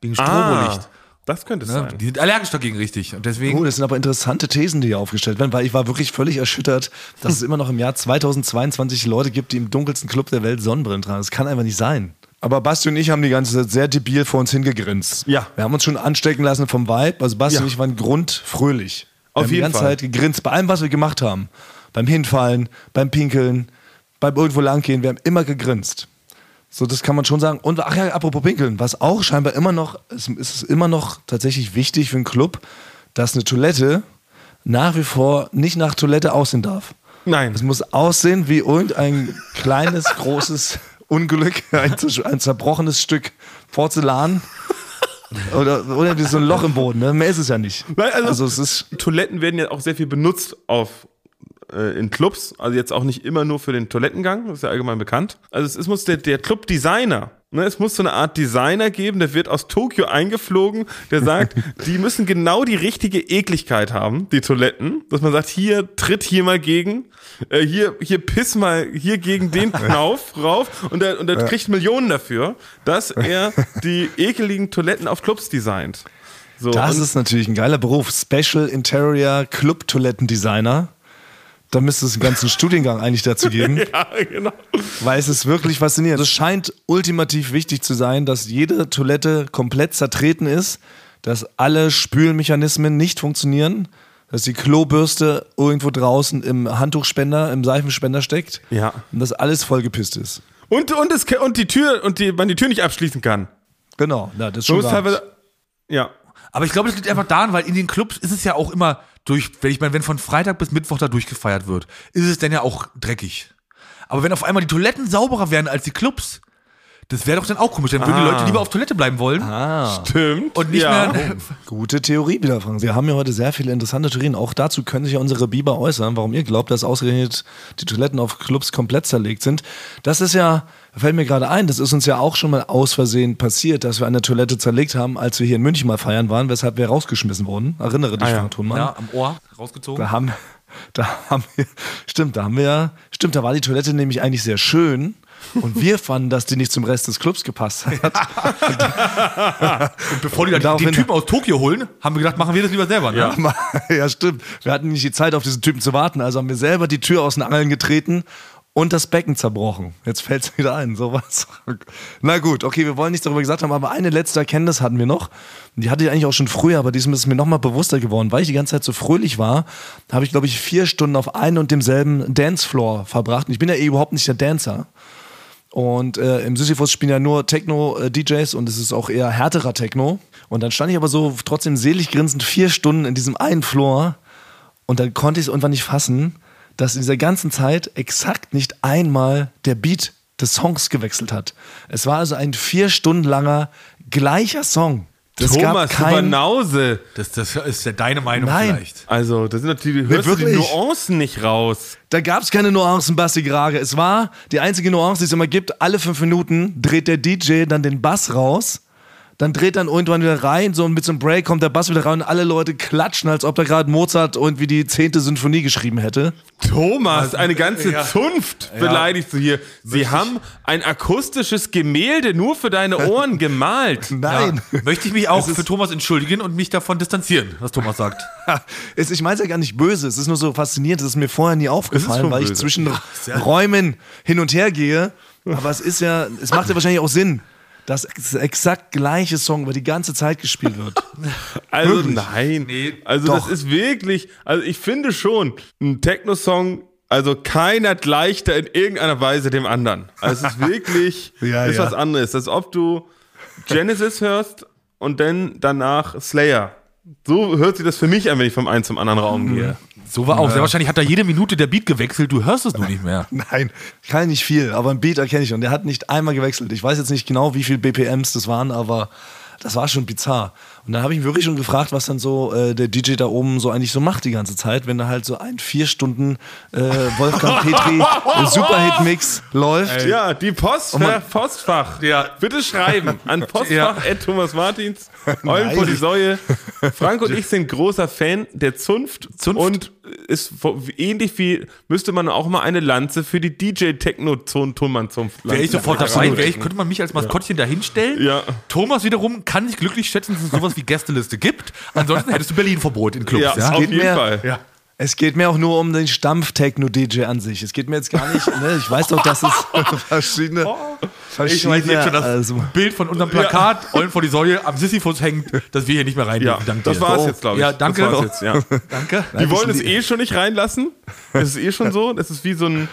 Gegen Strobo-Licht. Das könnte es Ne? sein. Die sind allergisch dagegen, richtig. Und deswegen. Oh, das sind aber interessante Thesen, die hier aufgestellt werden, weil ich war wirklich völlig erschüttert, dass es immer noch im Jahr 2022 Leute gibt, die im dunkelsten Club der Welt Sonnenbrillen tragen. Das kann einfach nicht sein. Aber Basti und ich haben die ganze Zeit sehr debil vor uns hingegrinst. Ja. Wir haben uns schon anstecken lassen vom Vibe. Also Basti Ja. und ich waren grundfröhlich. Wir Auf haben jeden die ganze Fall. Zeit gegrinst bei allem, was wir gemacht haben. Beim Hinfallen, beim Pinkeln, beim irgendwo langgehen. Wir haben immer gegrinst. So, das kann man schon sagen. Und ach ja, apropos Pinkeln, was auch scheinbar immer noch, ist es immer noch tatsächlich wichtig für einen Club, dass eine Toilette nach wie vor nicht nach Toilette aussehen darf. Nein. Es muss aussehen wie irgendein kleines, (laughs) großes Unglück, ein, ein zerbrochenes Stück Porzellan. (laughs) Oder, oder so ein Loch im Boden, ne? Mehr ist es ja nicht. Nein, also- also es ist. Toiletten werden ja auch sehr viel benutzt auf äh, in Clubs, also jetzt auch nicht immer nur für den Toilettengang, das ist ja allgemein bekannt. Also es, es muss der, der Club-Designer, ne, es muss so eine Art Designer geben, der wird aus Tokio eingeflogen, der sagt, (laughs) die müssen genau die richtige Ekligkeit haben, die Toiletten, dass man sagt, hier tritt hier mal gegen, äh, hier hier piss mal hier gegen den (laughs) Knauf rauf und der, und der kriegt Millionen dafür, dass er (laughs) die ekeligen Toiletten auf Clubs designt. So, Das ist natürlich ein geiler Beruf. Special Interior Club Toilettendesigner. Da müsste es einen ganzen (laughs) Studiengang eigentlich dazu geben. ja, genau. Weil es ist wirklich faszinierend. Es scheint ultimativ wichtig zu sein, dass jede Toilette komplett zertreten ist, dass alle Spülmechanismen nicht funktionieren, dass die Klobürste irgendwo draußen im Handtuchspender, im Seifenspender steckt Ja. und dass alles vollgepisst ist. Und, und, es, und die Tür, und die, man die Tür nicht abschließen kann. Genau, na, das ist So schon ist wahr. teilweise, ja. Aber ich glaube, das liegt einfach daran, weil in den Clubs ist es ja auch immer durch, wenn ich meine, wenn von Freitag bis Mittwoch da durchgefeiert wird, ist es dann ja auch dreckig. Aber wenn auf einmal die Toiletten sauberer wären als die Clubs, das wäre doch dann auch komisch. Dann würden die Ah. Leute lieber auf Toilette bleiben wollen Stimmt. und nicht ja. mehr. Gute Theorie wieder, Frank. Wir haben ja heute sehr viele interessante Theorien. Auch dazu können sich ja unsere Biber äußern, warum ihr glaubt, dass ausgerechnet die Toiletten auf Clubs komplett zerlegt sind. Das ist ja, fällt mir gerade ein, das ist uns ja auch schon mal aus Versehen passiert, dass wir eine Toilette zerlegt haben, als wir hier in München mal feiern waren, weshalb wir rausgeschmissen wurden. Erinnere dich, Ah, ja. Frank Thunmann. Ja, am Ohr rausgezogen. Da haben, (laughs) da haben wir, stimmt, da haben wir, stimmt, da war die Toilette nämlich eigentlich sehr schön. Und wir fanden, dass die nicht zum Rest des Clubs gepasst hat. Und bevor die dann den Typen aus Tokio holen, haben wir gedacht, machen wir das lieber selber. Ne? Ja. (laughs) ja, stimmt. Wir hatten nicht die Zeit, auf diesen Typen zu warten. Also haben wir selber die Tür aus den Angeln getreten und das Becken zerbrochen. Jetzt fällt es (laughs) wieder ein, sowas. Na gut, okay, wir wollen nichts darüber gesagt haben, aber eine letzte Erkenntnis hatten wir noch. Die hatte ich eigentlich auch schon früher, aber diesmal ist es mir nochmal bewusster geworden. Weil ich die ganze Zeit so fröhlich war, habe ich, glaube ich, vier Stunden auf einem und demselben Dancefloor verbracht. Und ich bin ja eh überhaupt nicht der Dancer. Und äh, im Sisyphus spielen ja nur Techno-DJs und es ist auch eher härterer Techno. Und dann stand ich aber so trotzdem selig grinsend vier Stunden in diesem einen Floor und dann konnte ich es irgendwann nicht fassen, dass in dieser ganzen Zeit exakt nicht einmal der Beat des Songs gewechselt hat. Es war also ein vier Stunden langer gleicher Song. Es Thomas, Banause. Das, das ist ja deine Meinung Nein. vielleicht. Also, das sind natürlich, hörst du die wirklich. Nuancen nicht raus. Da gab es keine Nuancen, Basti Grage. Es war die einzige Nuance, die es immer gibt. Alle fünf Minuten dreht der DJ dann den Bass raus. Dann dreht dann irgendwann wieder rein, so mit so einem Break kommt der Bass wieder rein und alle Leute klatschen, als ob da gerade Mozart irgendwie die zehnte Sinfonie geschrieben hätte. Thomas, eine ganze ja. Zunft beleidigst du hier. Sie haben ein akustisches Gemälde nur für deine Ohren gemalt. (laughs) Nein. Ja. Möchte ich mich auch für Thomas entschuldigen und mich davon distanzieren, was Thomas sagt. (laughs) Es, ich meine es ja gar nicht böse, es ist nur so faszinierend, es ist mir vorher nie aufgefallen, weil ich zwischen Räumen hin und her gehe. Aber es ist ja, es macht ja wahrscheinlich auch Sinn, dass das exakt gleiche Song über die ganze Zeit gespielt wird. (laughs) Also Wirklich? nein. Nee, also doch. das ist wirklich, also ich finde schon, ein Techno-Song, also keiner gleicht da in irgendeiner Weise dem anderen. Also es ist (laughs) wirklich, Ja, ist ja. was anderes. Als ob du Genesis hörst und dann danach Slayer. So hört sich das für mich an, wenn ich vom einen zum anderen Raum gehe. So war auch. Sehr wahrscheinlich hat da jede Minute der Beat gewechselt, du hörst es nur nicht mehr. (laughs) Nein, ich kann nicht viel, aber ein Beat erkenne ich und der hat nicht einmal gewechselt. Ich weiß jetzt nicht genau, wie viel BPMs das waren, aber das war schon bizarr. Und dann habe ich mich wirklich schon gefragt, was dann so äh, der DJ da oben so eigentlich so macht die ganze Zeit, wenn da halt so ein vier Stunden äh, Wolfgang (laughs) Petri Superhit-Mix läuft. Ja, die Post, man- Postfach. Ja. Bitte schreiben an (laughs) Postfach Thomas Martins, (laughs) Eulen Nein. vor die Säue. Frank und ich sind großer Fan der Zunft, Zunft. und ist ähnlich wie, müsste man auch mal eine Lanze für die DJ Techno Tonmann Zunft Wäre ich sofort dabei, wäre ich, könnte man mich als Maskottchen da hinstellen. Ja. Thomas wiederum kann ich glücklich schätzen, dass es sowas wie Gästeliste gibt. Ansonsten hättest du Berlin-Verbot in Clubs. Ja, Ja, auf geht jeden mehr- Fall. ja. Es geht mir auch nur um den Stampf-Techno-DJ an sich. Es geht mir jetzt gar nicht, ne? ich weiß doch, dass es (laughs) verschiedene, Ich verschiedene weiß jetzt schon, dass also, Bild von unserem Plakat, Eulen vor die Säule, am Sisyphus hängt, dass wir hier nicht mehr rein Ja, dürfen. Das war's jetzt, glaube ich. Ja, danke. Das war's jetzt, ja. (laughs) Danke. Die wollen das es eh schon nicht reinlassen. Das ist eh schon so. Das ist wie so ein.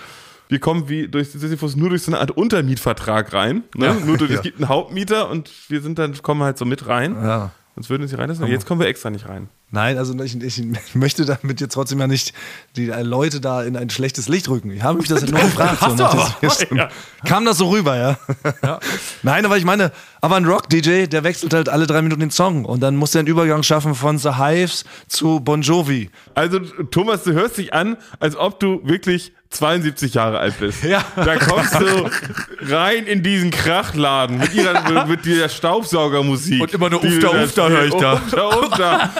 Wir kommen wie durch Sisyphus nur durch so eine Art Untermietvertrag rein. Ne? Nur durch, es gibt einen Hauptmieter und wir sind dann, kommen halt so mit rein. ja. Sonst würden sie reinlassen. Jetzt kommen wir extra nicht rein. Nein, also ich, ich möchte damit jetzt trotzdem ja nicht die Leute da in ein schlechtes Licht rücken. Ich habe mich das (laughs) nur gefragt. Hast aber. dieser Stunde. Kam das so rüber, ja? (laughs) Nein, aber ich meine, aber ein Rock-DJ, der wechselt halt alle drei Minuten den Song und dann muss er einen Übergang schaffen von The Hives zu Bon Jovi. Also, Thomas, du hörst dich an, als ob du wirklich 72 Jahre alt bist. Ja. Da kommst du rein in diesen Krachladen mit, ihrer, (laughs) mit dieser Staubsaugermusik. Und immer nur das- Ufta höre ich da. Ufta, Ufta.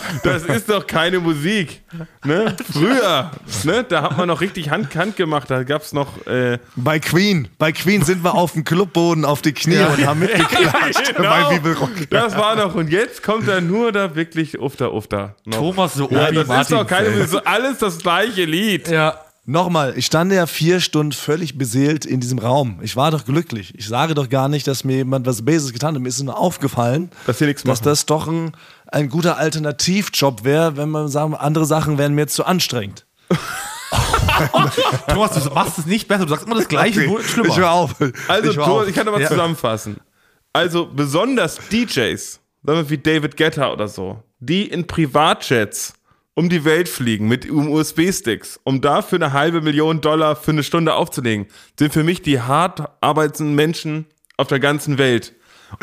Das ist doch keine Musik. Ne? Früher, ne? da hat man noch richtig Hand, Hand gemacht. Da gab es noch. Äh, Bei Queen, bei Queen sind wir auf dem Clubboden auf die Knie und haben mitgeklatscht (laughs) genau. bei Bibelrock. Das war noch. Und jetzt kommt da nur da wirklich Ufta, Ufta. Noch. Thomas, so Ja, das ist Martin. doch keine Musik. So alles das gleiche Lied. Ja. Nochmal, ich stand ja vier Stunden völlig beseelt in diesem Raum. Ich war doch glücklich. Ich sage doch gar nicht, dass mir jemand was Bases getan hat. Mir ist nur aufgefallen, Dass dass das doch ein, ein guter Alternativjob wäre, wenn man sagen, andere Sachen wären mir jetzt zu anstrengend. (laughs) Thomas, du machst es nicht besser. Du sagst immer das Gleiche, nur schlimmer. Ich hör auf. Also, ich hör Thomas, auf. ich kann aber Ja. zusammenfassen. Also, besonders DJs, sagen wir wie David Guetta oder so, die in Privatjets um die Welt fliegen mit USB-Sticks, um dafür eine halbe Million Dollar für eine Stunde aufzulegen, sind für mich die hart arbeitenden Menschen auf der ganzen Welt.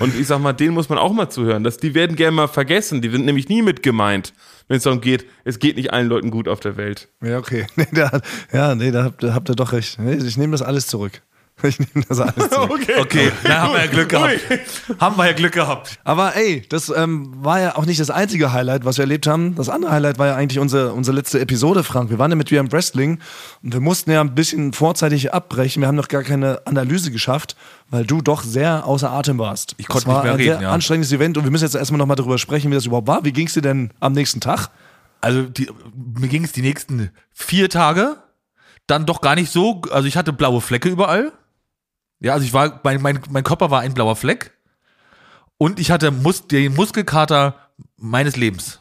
Und ich sag mal, denen muss man auch mal zuhören. Das, die werden gerne mal vergessen. Die sind nämlich nie mit gemeint, wenn es darum geht, es geht nicht allen Leuten gut auf der Welt. Ja, okay. (laughs) Nee, da, ja, nee, da habt, da habt ihr doch recht. Nee, ich nehme das alles zurück. (laughs) Ich nehme das alles zurück. Okay. Okay, da haben wir ja Glück gehabt. Ui. Haben wir ja Glück gehabt. Aber ey, das ähm, war ja auch nicht das einzige Highlight, was wir erlebt haben. Das andere Highlight war ja eigentlich unsere, unsere letzte Episode, Frank. Wir waren ja mit Wir im Wrestling und wir mussten ja ein bisschen vorzeitig abbrechen. Wir haben noch gar keine Analyse geschafft, weil du doch sehr außer Atem warst. Ich konnte das war nicht mehr ein reden, sehr ja. anstrengendes Event und wir müssen jetzt erstmal nochmal darüber sprechen, wie das überhaupt war. Wie ging es dir denn am nächsten Tag? Also die, mir ging es die nächsten vier Tage dann doch gar nicht so, also ich hatte blaue Flecke überall. Ja, also ich war, mein, mein, mein Körper war ein blauer Fleck. Und ich hatte Mus den Muskelkater meines Lebens.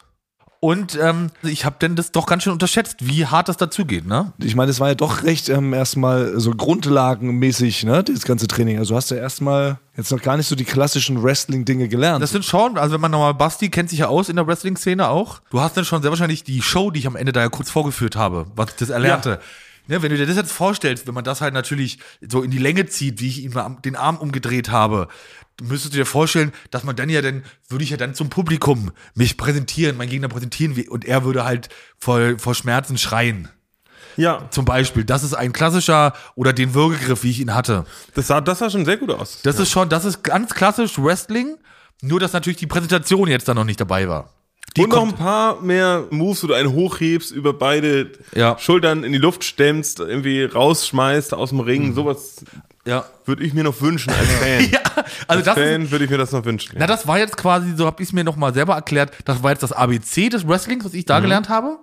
Und ähm, ich habe denn das doch ganz schön unterschätzt, wie hart das dazugeht, ne? Ich meine, es war ja doch recht ähm, erstmal so grundlagenmäßig, ne, das ganze Training. Also hast du erstmal jetzt noch gar nicht so die klassischen Wrestling-Dinge gelernt. Das sind schon, also wenn man nochmal, Basti kennt sich ja aus in der Wrestling-Szene auch. Du hast dann schon sehr wahrscheinlich die Show, die ich am Ende da ja kurz vorgeführt habe, was ich das erlernte. Ne, wenn du dir das jetzt vorstellst, wenn man das halt natürlich so in die Länge zieht, wie ich ihm den Arm umgedreht habe, müsstest du dir vorstellen, dass man dann ja dann, würde ich ja dann zum Publikum mich präsentieren, meinen Gegner präsentieren und er würde halt vor, vor Schmerzen schreien. Ja, Zum Beispiel. Das ist ein klassischer oder den Würgegriff, wie ich ihn hatte. das sah, das sah schon sehr gut aus. Das ist schon, das ist ganz klassisch Wrestling, nur dass natürlich die Präsentation jetzt da noch nicht dabei war. Die und noch ein paar mehr Moves, wo du einen hochhebst, über beide Ja. Schultern in die Luft stemmst, irgendwie rausschmeißt aus dem Ring. Sowas Ja. würde ich mir noch wünschen als (laughs) Fan. Ja, also als Fan würde ich mir das noch wünschen. na, das war jetzt quasi, so habe ich es mir nochmal selber erklärt, das war jetzt das ABC des Wrestlings, was ich Mhm. da gelernt habe.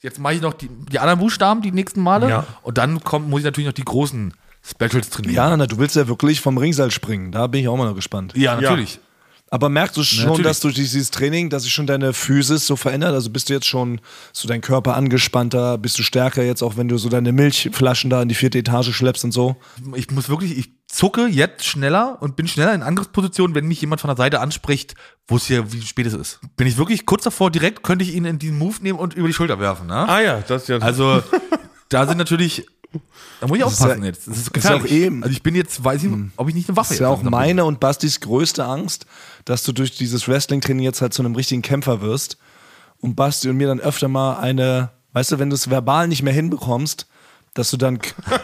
Jetzt mache ich noch die, die anderen Buchstaben die nächsten Male. Ja. Und dann kommt, muss ich natürlich noch die großen Specials trainieren. ja, na, du willst ja wirklich vom Ringseil springen. Da bin ich auch mal noch gespannt. Ja, natürlich. Aber merkst du schon, Natürlich. dass durch dieses Training, dass sich schon deine Physis so verändert? Also bist du jetzt schon so dein Körper angespannter, bist du stärker jetzt, auch wenn du so deine Milchflaschen da in die vierte Etage schleppst und so? Ich muss wirklich, ich zucke jetzt schneller und bin schneller in Angriffsposition, wenn mich jemand von der Seite anspricht, wo es hier, wie spät es ist. Bin ich wirklich kurz davor, direkt könnte ich ihn in diesen Move nehmen und über die Schulter werfen. Ne? Ah ja, das ist ja. Also, da sind natürlich, da muss ich ist aufpassen ja- jetzt. Das ist ist ja auch eben- also ich bin jetzt, weiß ich, ob ich nicht eine Waffe Das ist ja auch habe. meine und Bastis größte Angst, dass du durch dieses Wrestling-Training jetzt halt zu einem richtigen Kämpfer wirst und Basti und mir dann öfter mal eine, weißt du, wenn du es verbal nicht mehr hinbekommst, dass du dann,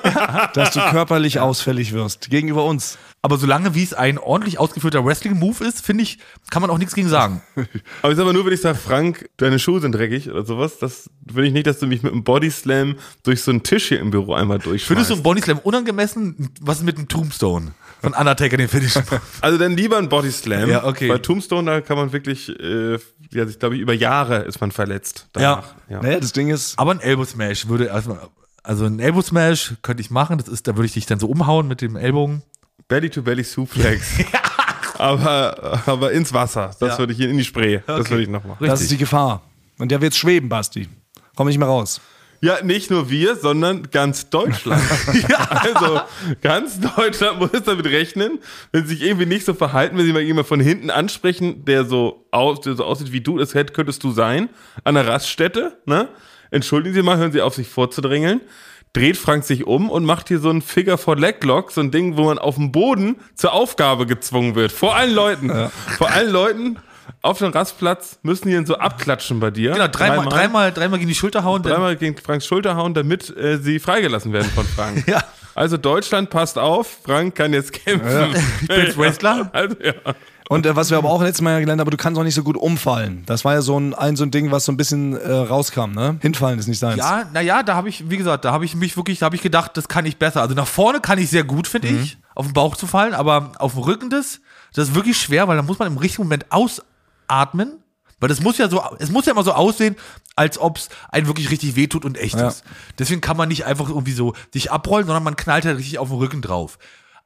(laughs) dass du körperlich ausfällig wirst gegenüber uns. Aber solange wie es ein ordentlich ausgeführter Wrestling-Move ist, finde ich, kann man auch nichts gegen sagen. (laughs) Aber ich sag mal nur, wenn ich sage, Frank, deine Schuhe sind dreckig oder sowas, das will ich nicht, dass du mich mit einem Bodyslam durch so einen Tisch hier im Büro einmal durchschmeißt. Findest du einen Bodyslam unangemessen? Was ist mit einem Tombstone? Von Undertaker, den Finish. (laughs) Also dann lieber ein Bodyslam. Ja, okay. Bei Tombstone, da kann man wirklich, äh, ja, ich glaube, über Jahre ist man verletzt. danach. ja. Naja, das Ding ist, Aber ein Elbow Smash würde erstmal, also ein Elbow Smash könnte ich machen. Das ist, da würde ich dich dann so umhauen mit dem Ellbogen. Belly-to-Belly Suplex. (laughs) aber, aber ins Wasser. Das Ja. würde ich in die Spree. Das Okay. würde ich noch machen. das ist die Gefahr. Und der wird schweben, Basti. Komm nicht mehr raus. Ja, nicht nur wir, sondern ganz Deutschland. (laughs) (laughs) Also ganz Deutschland muss damit rechnen, wenn sie sich irgendwie nicht so verhalten, wenn sie mal jemand von hinten ansprechen, der so, aus, der so aussieht wie du, das hätt- könntest du sein, an der Raststätte, ne? Entschuldigen Sie mal, hören Sie auf, sich vorzudrängeln. Dreht Frank sich um und macht hier so ein Figure for Leglock, so ein Ding, wo man auf dem Boden zur Aufgabe gezwungen wird. Vor allen Leuten. Vor allen Leuten auf dem Rastplatz müssen die dann so abklatschen bei dir. Genau, dreimal, dreimal, dreimal gegen die Schulter hauen. Dreimal gegen Franks Schulter hauen, damit äh, sie freigelassen werden von Frank. (laughs) Ja. Also Deutschland passt auf, Frank kann jetzt kämpfen. Ich bin Wrestler. (laughs) Also, ja. Und äh, was wir aber auch letztes Mal gelernt haben, aber du kannst auch nicht so gut umfallen. Das war ja so ein, ein, so ein Ding, was so ein bisschen äh, rauskam, ne? Hinfallen ist nicht deins. Ja, naja, da habe ich, wie gesagt, da habe ich mich wirklich, da habe ich gedacht, das kann ich besser. Also nach vorne kann ich sehr gut, finde ich, auf den Bauch zu fallen, aber auf dem Rücken das, das ist wirklich schwer, weil da muss man im richtigen Moment ausatmen. Weil das muss ja so, es muss ja immer so aussehen, als ob es einen wirklich richtig wehtut und echt Ja. ist. Deswegen kann man nicht einfach irgendwie so sich abrollen, sondern man knallt halt richtig auf den Rücken drauf.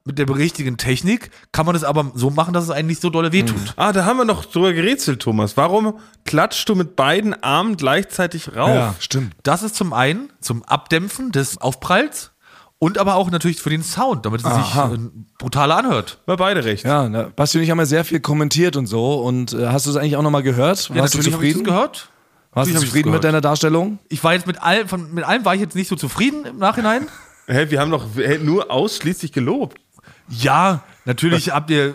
Mit der richtigen Technik kann man es aber so machen, dass es einen nicht so dolle wehtut. Ah, da haben wir noch drüber gerätselt, Thomas. Warum klatschst du mit beiden Armen gleichzeitig rauf? ja stimmt. Das ist zum einen zum Abdämpfen des Aufpralls und aber auch natürlich für den Sound, damit es sich Aha. äh, brutaler anhört. War beide recht. Ja, ne, Basti und ich haben ja sehr viel kommentiert und so. Und äh, hast du es eigentlich auch nochmal gehört? Ja, Warst du habe ich zufrieden? gehört. Warst du zufrieden mit deiner Darstellung? Ich war jetzt mit allem, von, mit allem war ich jetzt nicht so zufrieden im Nachhinein. Hä, wir haben doch nur ausschließlich gelobt. Ja, natürlich habt ihr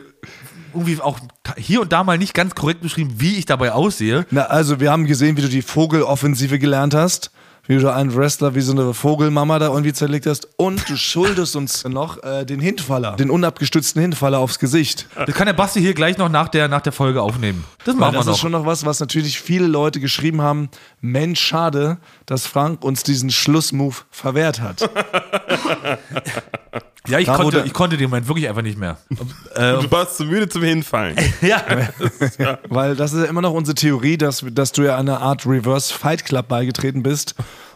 irgendwie auch hier und da mal nicht ganz korrekt beschrieben, wie ich dabei aussehe. Na, also wir haben gesehen, wie du die Vogeloffensive gelernt hast. Wie du einen Wrestler wie so eine Vogelmama da irgendwie zerlegt hast. Und du schuldest uns noch äh, den Hinfaller, den unabgestützten Hinfaller aufs Gesicht. Das kann der Basti hier gleich noch nach der, nach der Folge aufnehmen. Das Weil machen das wir ist noch. schon noch was, was natürlich viele Leute geschrieben haben. Mensch, schade, dass Frank uns diesen Schlussmove verwehrt hat. (laughs) Ja, ich Da konnte, ich konnte den Moment wirklich einfach nicht mehr. (laughs) äh, Du warst zu müde zum Hinfallen. (laughs) ja. Weil das ist ja immer noch unsere Theorie, dass, dass du ja einer Art Reverse Fight Club beigetreten bist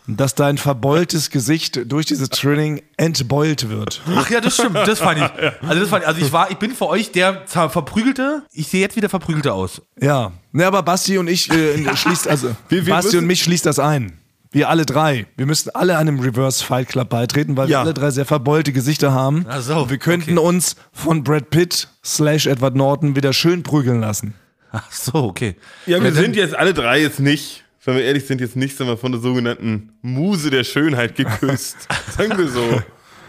dass dein verbeultes Gesicht durch dieses Training entbeult wird. Ach ja, das stimmt, das fand ich. (laughs) Also, das fand ich, also ich war, ich bin für euch der Ver- Verprügelte. Ich sehe jetzt wieder Verprügelte aus. Ja, ne, aber Basti und ich äh, (laughs) schließt also Wir- wir Basti und mich schließt das ein. Wir alle drei. Wir müssten alle einem Reverse Fight Club beitreten, weil Ja. wir alle drei sehr verbeulte Gesichter haben. Ach so, wir könnten okay. uns von Brad Pitt slash Edward Norton wieder schön prügeln lassen. Ach so, okay. Ja, wir dann- sind jetzt alle drei jetzt nicht, wenn wir ehrlich sind, jetzt nicht, wir, von der sogenannten Muse der Schönheit geküsst. (laughs) Sagen wir so.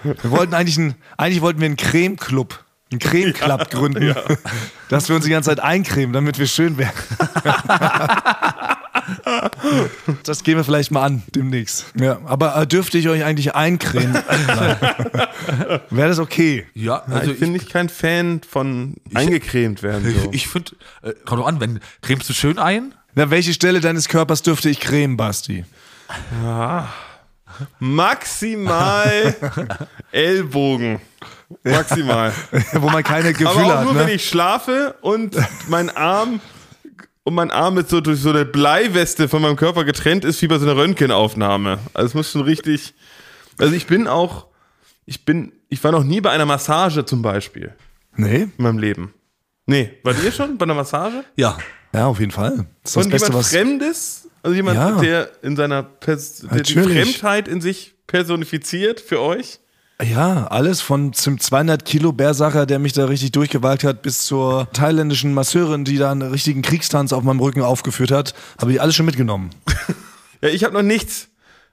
Wir wollten eigentlich, ein, eigentlich wollten wir einen Creme-Club, einen Creme-Club gründen, (laughs) dass wir uns die ganze Zeit eincremen, damit wir schön werden. (laughs) das gehen wir vielleicht mal an demnächst. Ja, aber äh, dürfte ich euch eigentlich eincremen? Wäre das okay? Ja, Also also ich bin nicht kein Fan von eingecremt werden. So. ich, ich finde, äh, kommt doch an, wenn cremst du schön ein? Na, welche Stelle deines Körpers dürfte ich cremen, Basti? Maximal (laughs) Ellbogen. Maximal. (laughs) Wo man keine Gefühle Aber auch hat. nur, Ne? wenn ich schlafe und mein Arm und mein Arm mit so durch so eine Bleiweste von meinem Körper getrennt ist, wie bei so einer Röntgenaufnahme. Also es muss schon richtig. Also ich bin auch, ich bin, ich war noch nie bei einer Massage zum Beispiel nee? in meinem Leben. Nee, wart ihr schon bei einer Massage? Ja. Ja, auf jeden Fall. Das ist das Von Beste, jemand was. Fremdes? Also jemand, Ja. der in seiner Pers der die Natürlich. Fremdheit in sich personifiziert für euch? Ja, alles von zum 200 Kilo Bärsacher, der mich da richtig durchgewagt hat, bis zur thailändischen Masseurin, die da einen richtigen Kriegstanz auf meinem Rücken aufgeführt hat, habe ich alles schon mitgenommen. (laughs) Ja, ich habe noch nichts.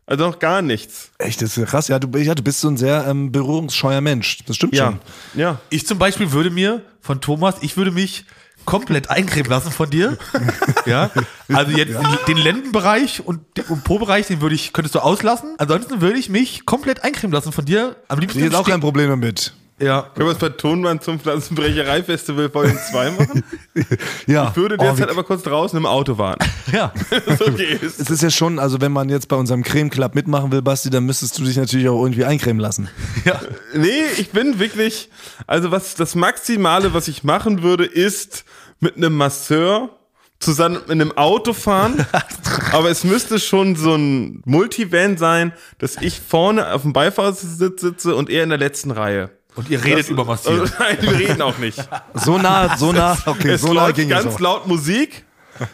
Also noch gar nichts. Echt, das ist ja krass. Ja, du, ja, du bist so ein sehr ähm, berührungsscheuer Mensch. Das stimmt Ja. schon. Ja. Ich zum Beispiel würde mir von Thomas, ich würde mich komplett eincremen lassen von dir. (laughs) ja. Also jetzt den, den Lendenbereich und den und Po-Bereich, den würde ich, könntest du auslassen. Ansonsten würde ich mich komplett eincremen lassen von dir. Am liebsten Ich auch kein Problem damit. Ja. Können wir es bei Tonband zum Pflanzenbrecherei-Festival Volume 2 machen? (laughs) Ja. Ich würde Oh, derzeit wie- aber kurz draußen im Auto warten. (laughs) Ja. (laughs) Okay ist. es ist ja schon, also wenn man jetzt bei unserem Creme Club mitmachen will, Basti, dann müsstest du dich natürlich auch irgendwie eincremen lassen. ja. Nee, ich bin wirklich, also was das Maximale, was ich machen würde, ist mit einem Masseur zusammen mit einem Auto fahren. aber es müsste schon so ein Multivan sein, dass ich vorne auf dem Beifahrersitz sitze und er in der letzten Reihe. Und ihr redet Das- über Massieren. (laughs) Nein, wir reden auch nicht. So nah, so nah, okay, es so nah läuft ging es ganz laut Musik.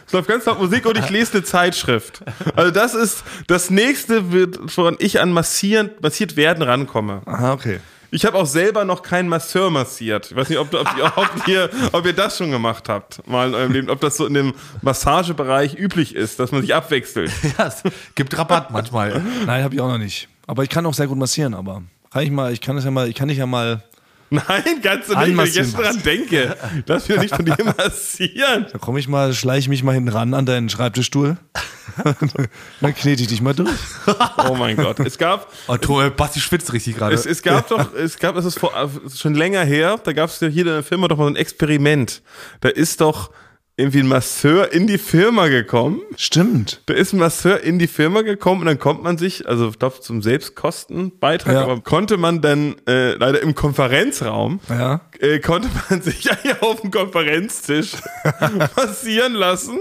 Es läuft ganz laut Musik und ich lese eine Zeitschrift. Also das ist das nächste, wird, woran ich an massieren, massiert werden rankomme. Aha, okay. Ich habe auch selber noch keinen Masseur massiert. Ich weiß nicht, ob, ob, ihr- ob, ihr, ob ihr das schon gemacht habt, mal in eurem Leben, ob das so in dem Massagebereich üblich ist, dass man sich abwechselt. (laughs) Ja, es gibt Rabatt manchmal. Nein, habe ich auch noch nicht. Aber ich kann auch sehr gut massieren, aber kann ich mal, ich kann das ja mal, ich kann dich ja mal, (laughs) Nein, kannst du nicht, wenn ich jetzt dran denke. Lass mich nicht von dir massieren. (laughs) da komme ich mal, schleiche ich mich mal hinten ran an deinen Schreibtischstuhl. (laughs) Dann knete ich dich mal durch. Oh mein Gott. Es gab, Oh, äh, Basti schwitzt richtig gerade. Es, es gab doch, es gab, es ist vor, schon länger her, da gab es ja hier in der Firma doch mal so ein Experiment. Da ist doch irgendwie ein Masseur in die Firma gekommen. Stimmt. Da ist ein Masseur in die Firma gekommen und dann kommt man sich, also ich glaube zum Selbstkostenbeitrag, Ja. aber konnte man dann äh, leider im Konferenzraum, Ja. äh, konnte man (laughs) sich hier auf dem Konferenztisch (laughs) massieren lassen.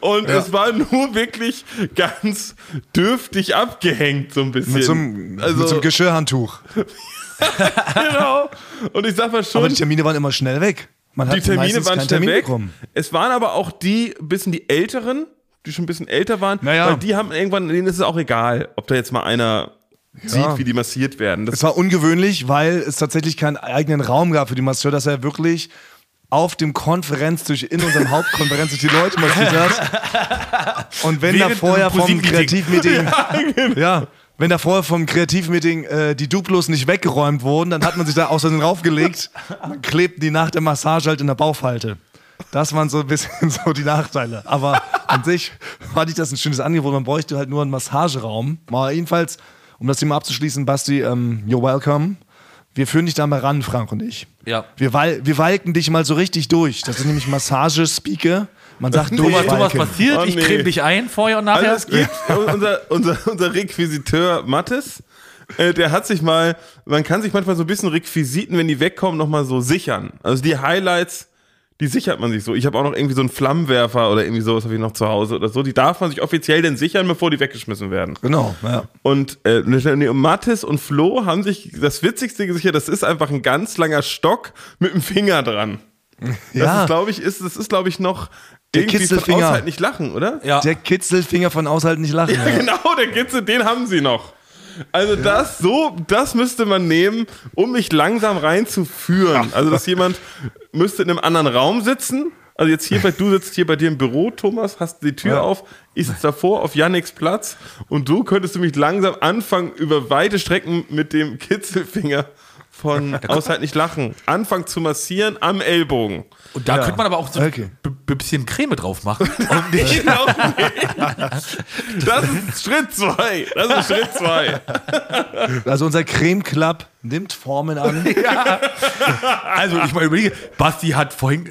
Und es war nur wirklich ganz dürftig abgehängt, so ein bisschen. Mit so einem, also, mit so einem Geschirrhandtuch. (laughs) genau. Und ich sag mal schon, Aber die Termine waren immer schnell weg. Man die Termine waren schnell Termin weg. bekommen. Es waren aber auch die ein bisschen die Älteren, die schon ein bisschen älter waren, Naja. weil die haben irgendwann, denen ist es auch egal, ob da jetzt mal einer sieht, wie die massiert werden. Das Es war ungewöhnlich, weil es tatsächlich keinen eigenen Raum gab für die Masseur, dass er wirklich auf dem Konferenztisch in unserem (laughs) Hauptkonferenztisch die Leute massiert hat. Und wenn da vorher vom. Kreativmeeting, (laughs) ja, wenn da vorher vom Kreativmeeting äh, die Duplos nicht weggeräumt wurden, dann hat man sich da außerdem raufgelegt und (laughs) klebten die nach der Massage halt in der Bauchfalte. Das waren so ein bisschen (laughs) so die Nachteile. Aber an sich fand ich das ein schönes Angebot. Man bräuchte halt nur einen Massageraum. Aber jedenfalls, um das Thema abzuschließen, Basti, ähm, you're welcome. Wir führen dich da mal ran, Frank und ich. Ja. Wir, wal wir walken dich mal so richtig durch. Das ist nämlich Massage-Speaker. Man sagt Thomas, Thomas durchwalken. passiert, Oh, ich nee. creme dich ein, vorher und nachher. Also es gibt unser, unser, unser Requisiteur Mattes, äh, der hat sich mal, man kann sich manchmal so ein bisschen Requisiten, wenn die wegkommen, nochmal so sichern. Also die Highlights, Die sichert man sich so. Ich habe auch noch irgendwie so einen Flammenwerfer oder irgendwie sowas habe ich noch zu Hause oder so. Die darf man sich offiziell denn sichern, bevor die weggeschmissen werden. Genau, ja. Und äh, nee, Mathis und Flo haben sich das Witzigste gesichert. Das ist einfach ein ganz langer Stock mit einem Finger dran. Das Ja. ist, glaube ich, ist, das ist, glaube ich, noch Der irgendwie von Kitzelfinger. Aushalt nicht lachen, oder? Ja. Der Kitzelfinger von Aushalten nicht lachen. Ja, Ja. genau, der Kitzel, den haben sie noch. Also das so, das müsste man nehmen, um mich langsam reinzuführen. Also dass jemand müsste in einem anderen Raum sitzen. Also jetzt hier bei, du sitzt hier bei dir im Büro, Thomas, hast die Tür Ja. auf, ich sitze davor auf Yannicks Platz und du könntest du mich langsam anfangen, über weite Strecken mit dem Kitzelfinger von Aushalt nicht lachen, anfangen zu massieren am Ellbogen. Und da könnte man aber auch so Okay. ein bisschen Creme drauf machen. Um dich Genau. Das ist Schritt zwei. Das ist Schritt zwei. Also unser Creme Club nimmt Formen an. (laughs) (laughs) Also ich mal überlege, Basti hat vorhin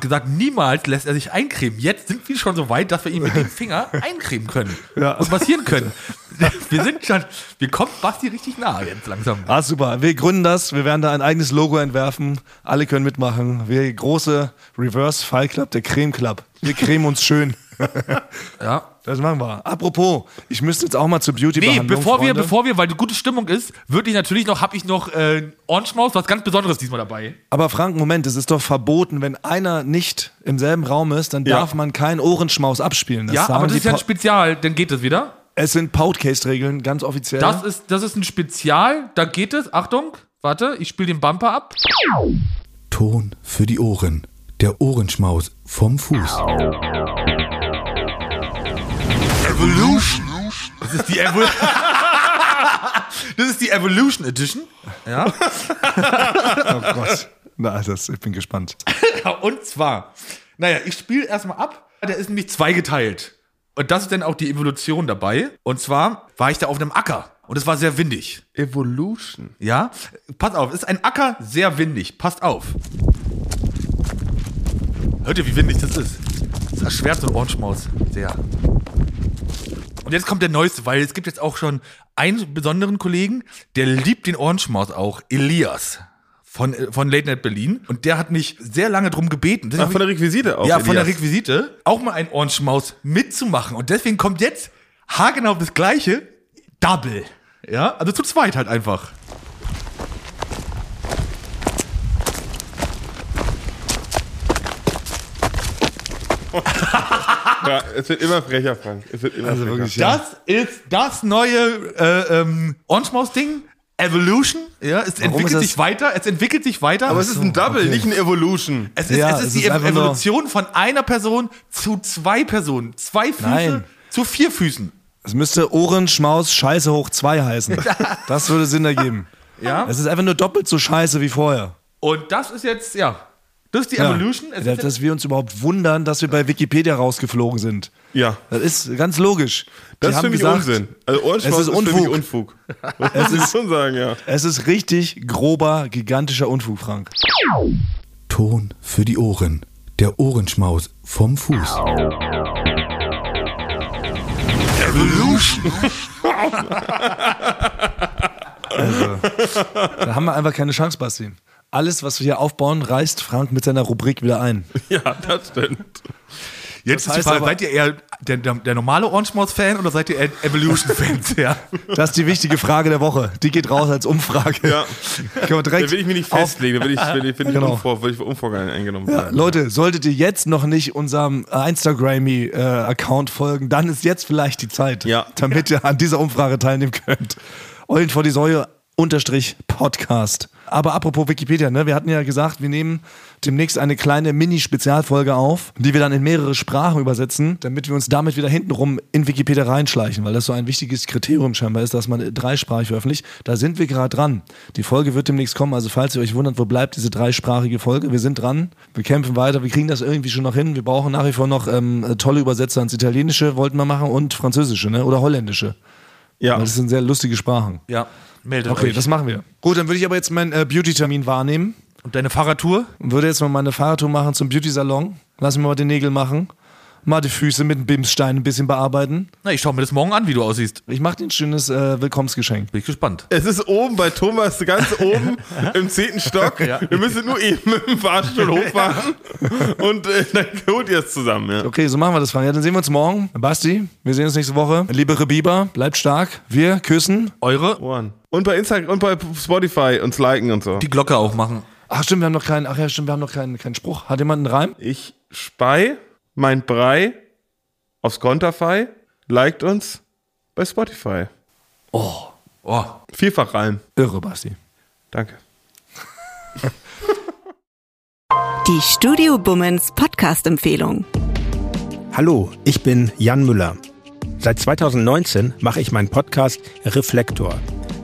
gesagt, niemals lässt er sich eincremen. Jetzt sind wir schon so weit, dass wir ihn mit dem Finger (laughs) eincremen können Ja. und massieren können. Wir sind schon, wir kommen Basti richtig nah jetzt langsam. Ah, super. Wir gründen das. Wir werden da ein eigenes Logo entwerfen. Alle können mitmachen. Wir große Reverse File Club, der Creme Club. Wir cremen uns schön. Ja. Das machen wir. Apropos, ich müsste jetzt auch mal zur beauty Nee, bevor wir, Freunde. bevor wir, weil die gute Stimmung ist, würde ich natürlich noch, habe ich noch äh, Orange Maus, was ganz Besonderes diesmal dabei. Aber Frank, Moment, es ist doch verboten, wenn einer nicht im selben Raum ist, dann Ja. darf man keinen Ohrenschmaus abspielen. Das ja, sagen aber das die ist ja ein Spezial, dann geht es wieder. Es sind Podcast-Regeln, ganz offiziell. Das ist, das ist ein Spezial, da geht es. Achtung, warte, ich spiele den Bumper ab. Ton für die Ohren. Der Ohrenschmaus vom Fuß. Das ist die Evol (laughs) Das ist die Evolution Edition. Ja. (laughs) oh Gott. Na, das, ich bin gespannt. Und zwar, naja, ich spiele erstmal ab. Der ist nämlich zweigeteilt. Und das ist dann auch die Evolution dabei. Und zwar war ich da auf einem Acker. Und es war sehr windig. Evolution. Ja? Pass auf, es ist ein Acker, sehr windig. Passt auf. Hört ihr, wie windig das ist? Das erschwert so ein Ohrenschmaus. Sehr. Und jetzt kommt der Neueste, weil es gibt jetzt auch schon einen besonderen Kollegen, der liebt den Ohrenschmaus auch. Elias. Von, äh, von Late Night Berlin. Und der hat mich sehr lange drum gebeten. Ach, von der Requisite auch. ja, von der Elias. Requisite auch mal einen Ohrenschmaus mitzumachen. Und deswegen kommt jetzt haargenau das gleiche, Double. Ja, also zu zweit halt einfach. (laughs) Ja, es wird immer frecher, Frank. Es wird immer Also frecher. wirklich, ja. Das ist das neue äh, ähm, Ohrenschmaus-Ding. Evolution. Ja, es entwickelt ist sich weiter. Es entwickelt sich weiter. Aber es ist ein Double, okay. nicht ein Evolution. es ist, Ja, es ist es die ist nur- Evolution von einer Person zu zwei Personen. Zwei Füße Nein. zu vier Füßen. Es müsste Ohrenschmaus Scheiße hoch 2 heißen. (laughs) Das würde Sinn ergeben. Ja. Es ist einfach nur doppelt so scheiße wie vorher. Und das ist jetzt, ja, das ist die Ja. Evolution. Es dass, ist dass wir uns überhaupt wundern, dass wir bei Wikipedia rausgeflogen sind. Ja. Das ist ganz logisch. Das Die ist haben für mich gesagt, Unsinn. Also Ohrenschmaus es ist ist, Unfug. Unfug. (laughs) Das muss ich schon sagen, ja. Es ist richtig grober, gigantischer Unfug, Frank. Ton für die Ohren. Der Ohrenschmaus vom Fuß. Da haben wir einfach keine Chance, Basti. Alles, was wir hier aufbauen, reißt Frank mit seiner Rubrik wieder ein. (laughs) Ja, das stimmt. Jetzt Das ist die Frage, aber- seid ihr eher der, der, der normale Ohrenschmaus-Fan oder seid ihr eher Evolution-Fans? (laughs) ja. Das ist die wichtige Frage der Woche. Die geht raus als Umfrage. Ja. Können wir direkt Da will ich mich nicht festlegen, da will ich, will ich, will ich, Genau. will ich unvorgegangen eingenommen Ja, werden. Leute, solltet ihr jetzt noch nicht unserem äh, Instagrammy-Account folgen, dann ist jetzt vielleicht die Zeit, Ja. damit ihr an dieser Umfrage teilnehmen könnt. Eulen vor die Säue unterstrich Podcast. Aber apropos Wikipedia, ne? wir hatten ja gesagt, wir nehmen demnächst eine kleine Mini-Spezialfolge auf, die wir dann in mehrere Sprachen übersetzen, damit wir uns damit wieder hintenrum in Wikipedia reinschleichen, weil das so ein wichtiges Kriterium scheinbar ist, dass man dreisprachig veröffentlicht. Da sind wir gerade dran. Die Folge wird demnächst kommen, also falls ihr euch wundert, wo bleibt diese dreisprachige Folge, wir sind dran, wir kämpfen weiter, wir kriegen das irgendwie schon noch hin. Wir brauchen nach wie vor noch ähm, tolle Übersetzer ins Italienische, wollten wir machen, und Französische ne? oder Holländische. Ja. Weil das sind sehr lustige Sprachen. Ja, meldet Okay, euch. das machen wir. Gut, dann würde ich aber jetzt meinen äh, Beauty-Termin wahrnehmen Und deine Fahrradtour? und würde jetzt mal meine Fahrradtour machen zum Beauty-Salon. Lass mir mal die Nägel machen. mal die Füße mit dem Bimsstein ein bisschen bearbeiten. Na, ich schau mir das morgen an, wie du aussiehst. Ich mache dir ein schönes äh, Willkommensgeschenk. Bin ich gespannt. Es ist oben bei Thomas, ganz oben (laughs) im zehnten Stock. Wir müssen nur eben mit dem Fahrstuhl hochfahren und äh, dann holt ihr es zusammen. Ja. Okay, so machen wir das, Frank. Ja, dann sehen wir uns morgen. Basti, wir sehen uns nächste Woche. Liebe Rebiber, bleibt stark. Wir küssen. Eure Ohren. Und bei Instagram und bei Spotify uns liken und so. die Glocke auch machen. Ach stimmt, wir haben noch keinen, ach ja, stimmt, wir haben noch keinen, keinen Spruch. Hat jemand einen Reim? Ich spei mein Brei aufs Konterfei, liked uns bei Spotify. Oh, Vielfach Reim. Irre, Basti. Danke. Die Studio Bummens Podcast-Empfehlung. Hallo, ich bin Jan Müller. Seit 2019 mache ich meinen Podcast Reflektor.